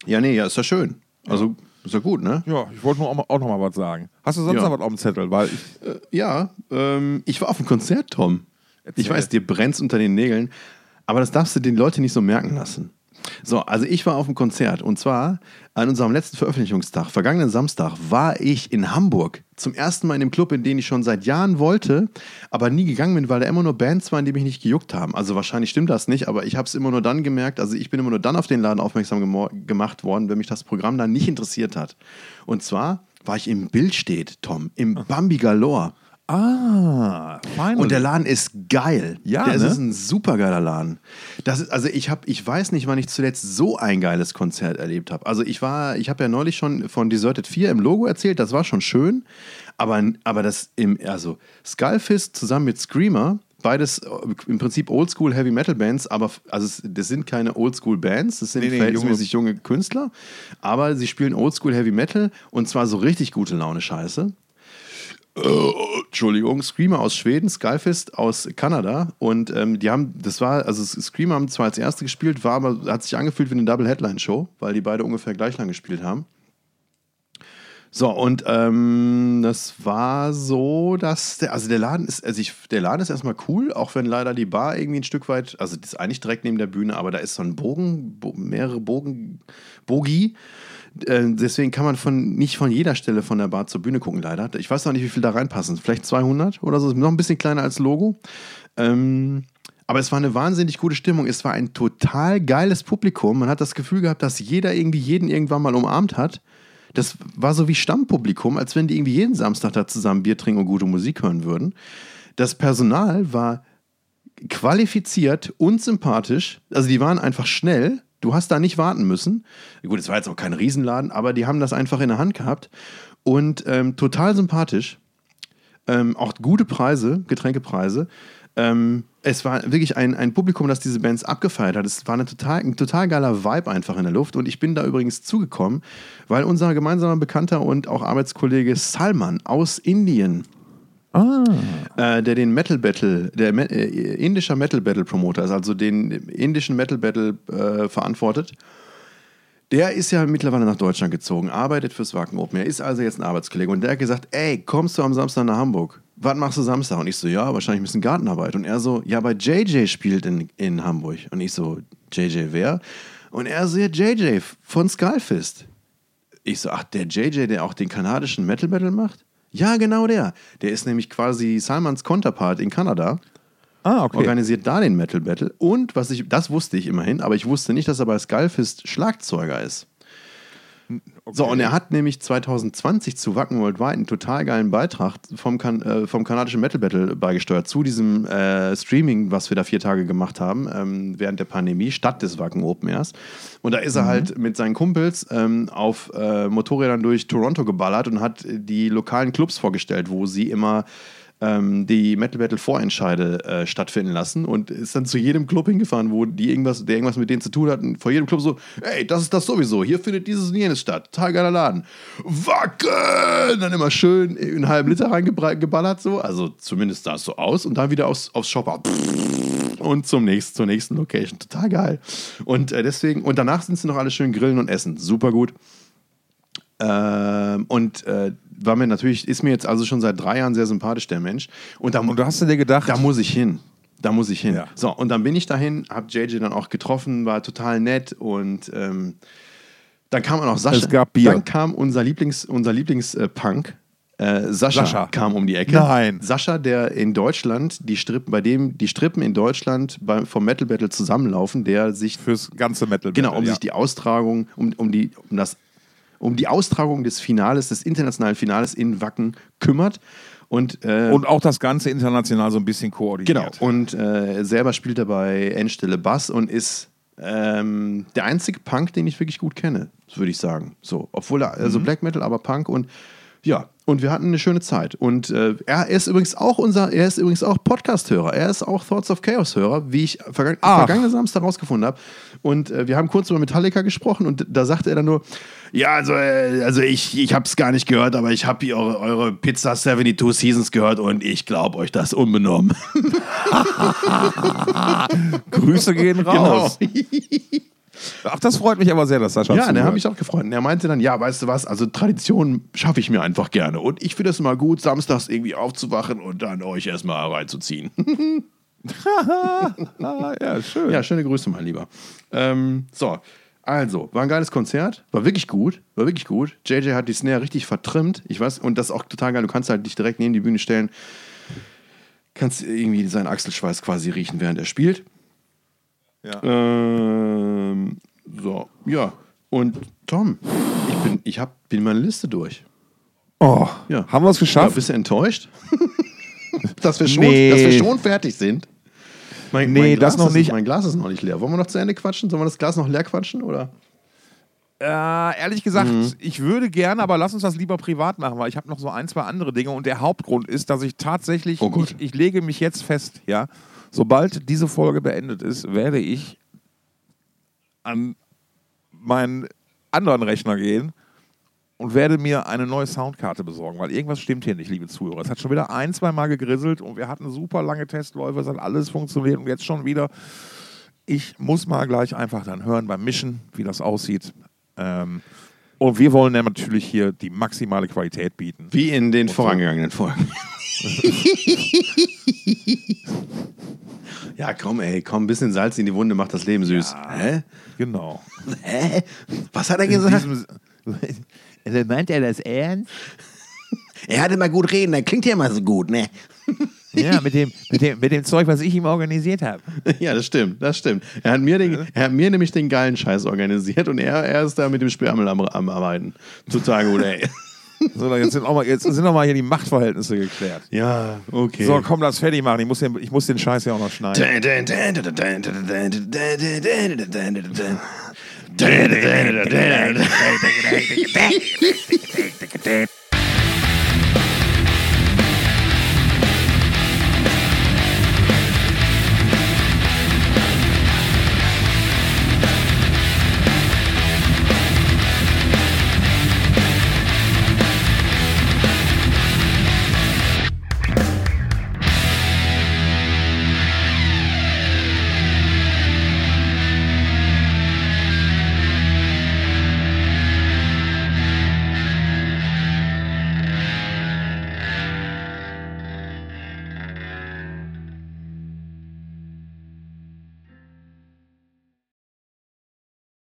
Ja, nee, ja, ist ja schön. Also, ist ja gut, ne? Ja, ich wollte nur auch, auch noch mal was sagen. Hast du sonst Ja. noch was auf dem Zettel? Weil ich, Äh, ja, ähm, ich war auf einem Konzert, Tom. Ich Erzähl. weiß, dir brennt's unter den Nägeln, aber das darfst du den Leuten nicht so merken lassen. So, also ich war auf einem Konzert und zwar an unserem letzten Veröffentlichungstag, vergangenen Samstag, war ich in Hamburg. Zum ersten Mal in dem Club, in den ich schon seit Jahren wollte, aber nie gegangen bin, weil da immer nur Bands waren, die mich nicht gejuckt haben. Also wahrscheinlich stimmt das nicht, aber ich habe es immer nur dann gemerkt, also ich bin immer nur dann auf den Laden aufmerksam gemacht worden, wenn mich das Programm dann nicht interessiert hat. Und zwar war ich im Bildstedt, Tom, im Bambi Galore. Ah, finally. Und der Laden ist geil. Ja, der ne? ist ein super geiler Laden. Das ist, also ich habe, ich weiß nicht, wann ich zuletzt so ein geiles Konzert erlebt habe. Also ich war, ich habe ja neulich schon von Deserted 4 im Logo erzählt, das war schon schön, aber, aber das im, also Skullfist zusammen mit Screamer, beides äh, im Prinzip Oldschool Heavy Metal Bands, aber also das sind keine Oldschool Bands, das sind Nee, nee, verhältnismäßig junge Künstler, aber sie spielen Oldschool Heavy Metal und zwar so richtig gute Laune Scheiße. Entschuldigung, Screamer aus Schweden, Skyfist aus Kanada und ähm, die haben, das war, also Screamer haben zwar als erste gespielt, war aber, hat sich angefühlt wie eine Double Headline Show, weil die beide ungefähr gleich lang gespielt haben. So, und ähm, das war so, dass der, also der Laden ist, also ich, der Laden ist erstmal cool, auch wenn leider die Bar irgendwie ein Stück weit, also das ist eigentlich direkt neben der Bühne, aber da ist so ein Bogen, bo, mehrere Bogen, Bogi. Äh, deswegen kann man von, nicht von jeder Stelle von der Bar zur Bühne gucken, leider. Ich weiß noch nicht, wie viel da reinpassen. Vielleicht 200 oder so, noch ein bisschen kleiner als Logo. Ähm, aber es war eine wahnsinnig gute Stimmung. Es war ein total geiles Publikum. Man hat das Gefühl gehabt, dass jeder irgendwie jeden irgendwann mal umarmt hat. Das war so wie Stammpublikum, als wenn die irgendwie jeden Samstag da zusammen Bier trinken und gute Musik hören würden. Das Personal war qualifiziert und sympathisch. Also die waren einfach schnell. Du hast da nicht warten müssen. Gut, es war jetzt auch kein Riesenladen, aber die haben das einfach in der Hand gehabt. Und ähm, total sympathisch. Ähm, auch gute Preise, Getränkepreise. Ähm, es war wirklich ein, ein Publikum, das diese Bands abgefeiert hat. Es war eine total, ein total geiler Vibe einfach in der Luft. Und ich bin da übrigens zugekommen, weil unser gemeinsamer Bekannter und auch Arbeitskollege Salman aus Indien äh, der den Metal Battle, der Me äh, indischer Metal Battle Promoter ist, also den indischen Metal Battle äh, verantwortet. Der ist ja mittlerweile nach Deutschland gezogen, arbeitet fürs Wacken Open. Er ist also jetzt ein Arbeitskollege und der hat gesagt: Ey, kommst du am Samstag nach Hamburg? Was machst du Samstag? Und ich so: Ja, wahrscheinlich ein bisschen Gartenarbeit. Und er so: Ja, aber JJ spielt in, in Hamburg. Und ich so: JJ wer? Und er so: Ja, JJ von Skullfist. Ich so, ach, der JJ, der auch den kanadischen Metal Battle macht? Ja, genau der. Der ist nämlich quasi Salmans Konterpart in Kanada. Ah, okay. Organisiert da den Metal Battle. Und was ich, das wusste ich immerhin, aber ich wusste nicht, dass er bei Skullfist Schlagzeuger ist. So, und er hat nämlich 2020 zu Wacken Worldwide einen total geilen Beitrag vom, kan äh, vom kanadischen Metal Battle beigesteuert, zu diesem äh, Streaming, was wir da vier Tage gemacht haben, ähm, während der Pandemie, statt des Wacken Open Airs. Und da ist er halt mit seinen Kumpels ähm, auf äh, Motorrädern durch Toronto geballert und hat die lokalen Clubs vorgestellt, wo sie immer ähm, die Metal Battle Vorentscheide äh, stattfinden lassen und ist dann zu jedem Club hingefahren, wo die irgendwas, der irgendwas mit denen zu tun hat. Und vor jedem Club so, ey, das ist das sowieso. Hier findet dieses und jenes statt. Total geiler Laden. Wacken! Dann immer schön einen halben Liter reingeballert so. Also zumindest sah es so aus. Und dann wieder aufs, aufs Shopper. Und zum nächsten, zur nächsten Location. Total geil. Und äh, deswegen, und danach sind sie noch alle schön grillen und essen. Super gut. Ähm, und äh, war mir natürlich, ist mir jetzt also schon seit drei Jahren sehr sympathisch, der Mensch. Und da, Und du hast du dir gedacht, da muss ich hin. Da muss ich hin. Ja. So, und dann bin ich dahin, hab JJ dann auch getroffen, war total nett und ähm, dann kam auch noch Sascha. Es gab Bier. Dann kam unser Lieblings, unser Lieblings-Punk. Äh, Sascha, Sascha. kam um die Ecke. Nein. Sascha, der in Deutschland, die Strippen, bei dem die Strippen in Deutschland beim, vom Metal Battle zusammenlaufen, der sich fürs ganze Metal Genau, um ja. sich die Austragung, um, um, die, um, das, um die Austragung des Finales, des internationalen Finales in Wacken kümmert. Und, äh, Und auch das Ganze international so ein bisschen genau, koordiniert. und äh, selber spielt er bei Endstelle Bass und ist ähm, der einzige Punk, den ich wirklich gut kenne, würde ich sagen. So, obwohl er, Mhm. also Black Metal, aber Punk und ja, und wir hatten eine schöne Zeit. Und äh, er ist übrigens auch unser, er ist übrigens auch Podcast-Hörer. Er ist auch Thoughts of Chaos-Hörer, wie ich vergang Ach. vergangene Samstag rausgefunden habe. Und äh, wir haben kurz über Metallica gesprochen und da sagte er dann nur, ja, also, äh, also ich, ich habe es gar nicht gehört, aber ich habe eure, eure Pizza 72 Seasons gehört und ich glaube euch das unbenommen. Grüße gehen raus. Genau. Ach, das freut mich aber sehr, dass Sascha Ja, der hat mich auch gefreut. Und er meinte dann, ja, weißt du was, also Tradition schaffe ich mir einfach gerne. Und ich finde es mal gut, samstags irgendwie aufzuwachen und dann euch erstmal reinzuziehen. Ja, schön. ja, schöne Grüße, mein Lieber. Ähm, so, also, war ein geiles Konzert, war wirklich gut, war wirklich gut. JJ hat die Snare richtig vertrimmt, ich weiß, und das ist auch total geil, du kannst halt dich direkt neben die Bühne stellen, kannst irgendwie seinen Achselschweiß quasi riechen, während er spielt. Ja. Ähm, so, ja. Und Tom, ich bin, ich hab, bin meine Liste durch. Oh, Ja. haben wir es Ja, geschafft? bist du enttäuscht? dass, wir schon, Nee. dass wir schon fertig sind? Mein, Nee, Glas das noch ist, nicht. Mein Glas ist noch nicht leer. Wollen wir noch zu Ende quatschen? Sollen wir das Glas noch leer quatschen? Oder? Äh, ehrlich gesagt, Mhm. ich würde gerne, aber lass uns das lieber privat machen, weil ich habe noch so ein, zwei andere Dinge und der Hauptgrund ist, dass ich tatsächlich, Oh ich, ich lege mich jetzt fest, ja, sobald diese Folge beendet ist, werde ich an meinen anderen Rechner gehen und werde mir eine neue Soundkarte besorgen, weil irgendwas stimmt hier nicht, liebe Zuhörer. Es hat schon wieder ein, zwei Mal gegrisselt und wir hatten super lange Testläufe, es hat alles funktioniert und jetzt schon wieder. Ich muss mal gleich einfach dann hören beim Mischen, wie das aussieht. Ähm, und wir wollen ja natürlich hier die maximale Qualität bieten. Wie in den vorangegangenen Folgen. ja, komm, ey, komm, ein bisschen Salz in die Wunde macht das Leben süß. Hä? Genau. Hä? Was hat er gesagt? Also meint er das ernst? Er hatte mal gut reden, er klingt ja immer so gut, ne? Ja, mit dem, mit, dem, mit dem Zeug, was ich ihm organisiert habe. Ja, das stimmt, das stimmt. Er hat mir, den, er hat mir nämlich den geilen Scheiß organisiert und er, er ist da mit dem Sperrmüll am, am Arbeiten. Total gut, ey. So, jetzt sind, auch mal, jetzt sind auch mal hier die Machtverhältnisse geklärt. Ja, okay. So, komm, lass fertig machen. Ich muss den, ich muss den Scheiß ja auch noch schneiden.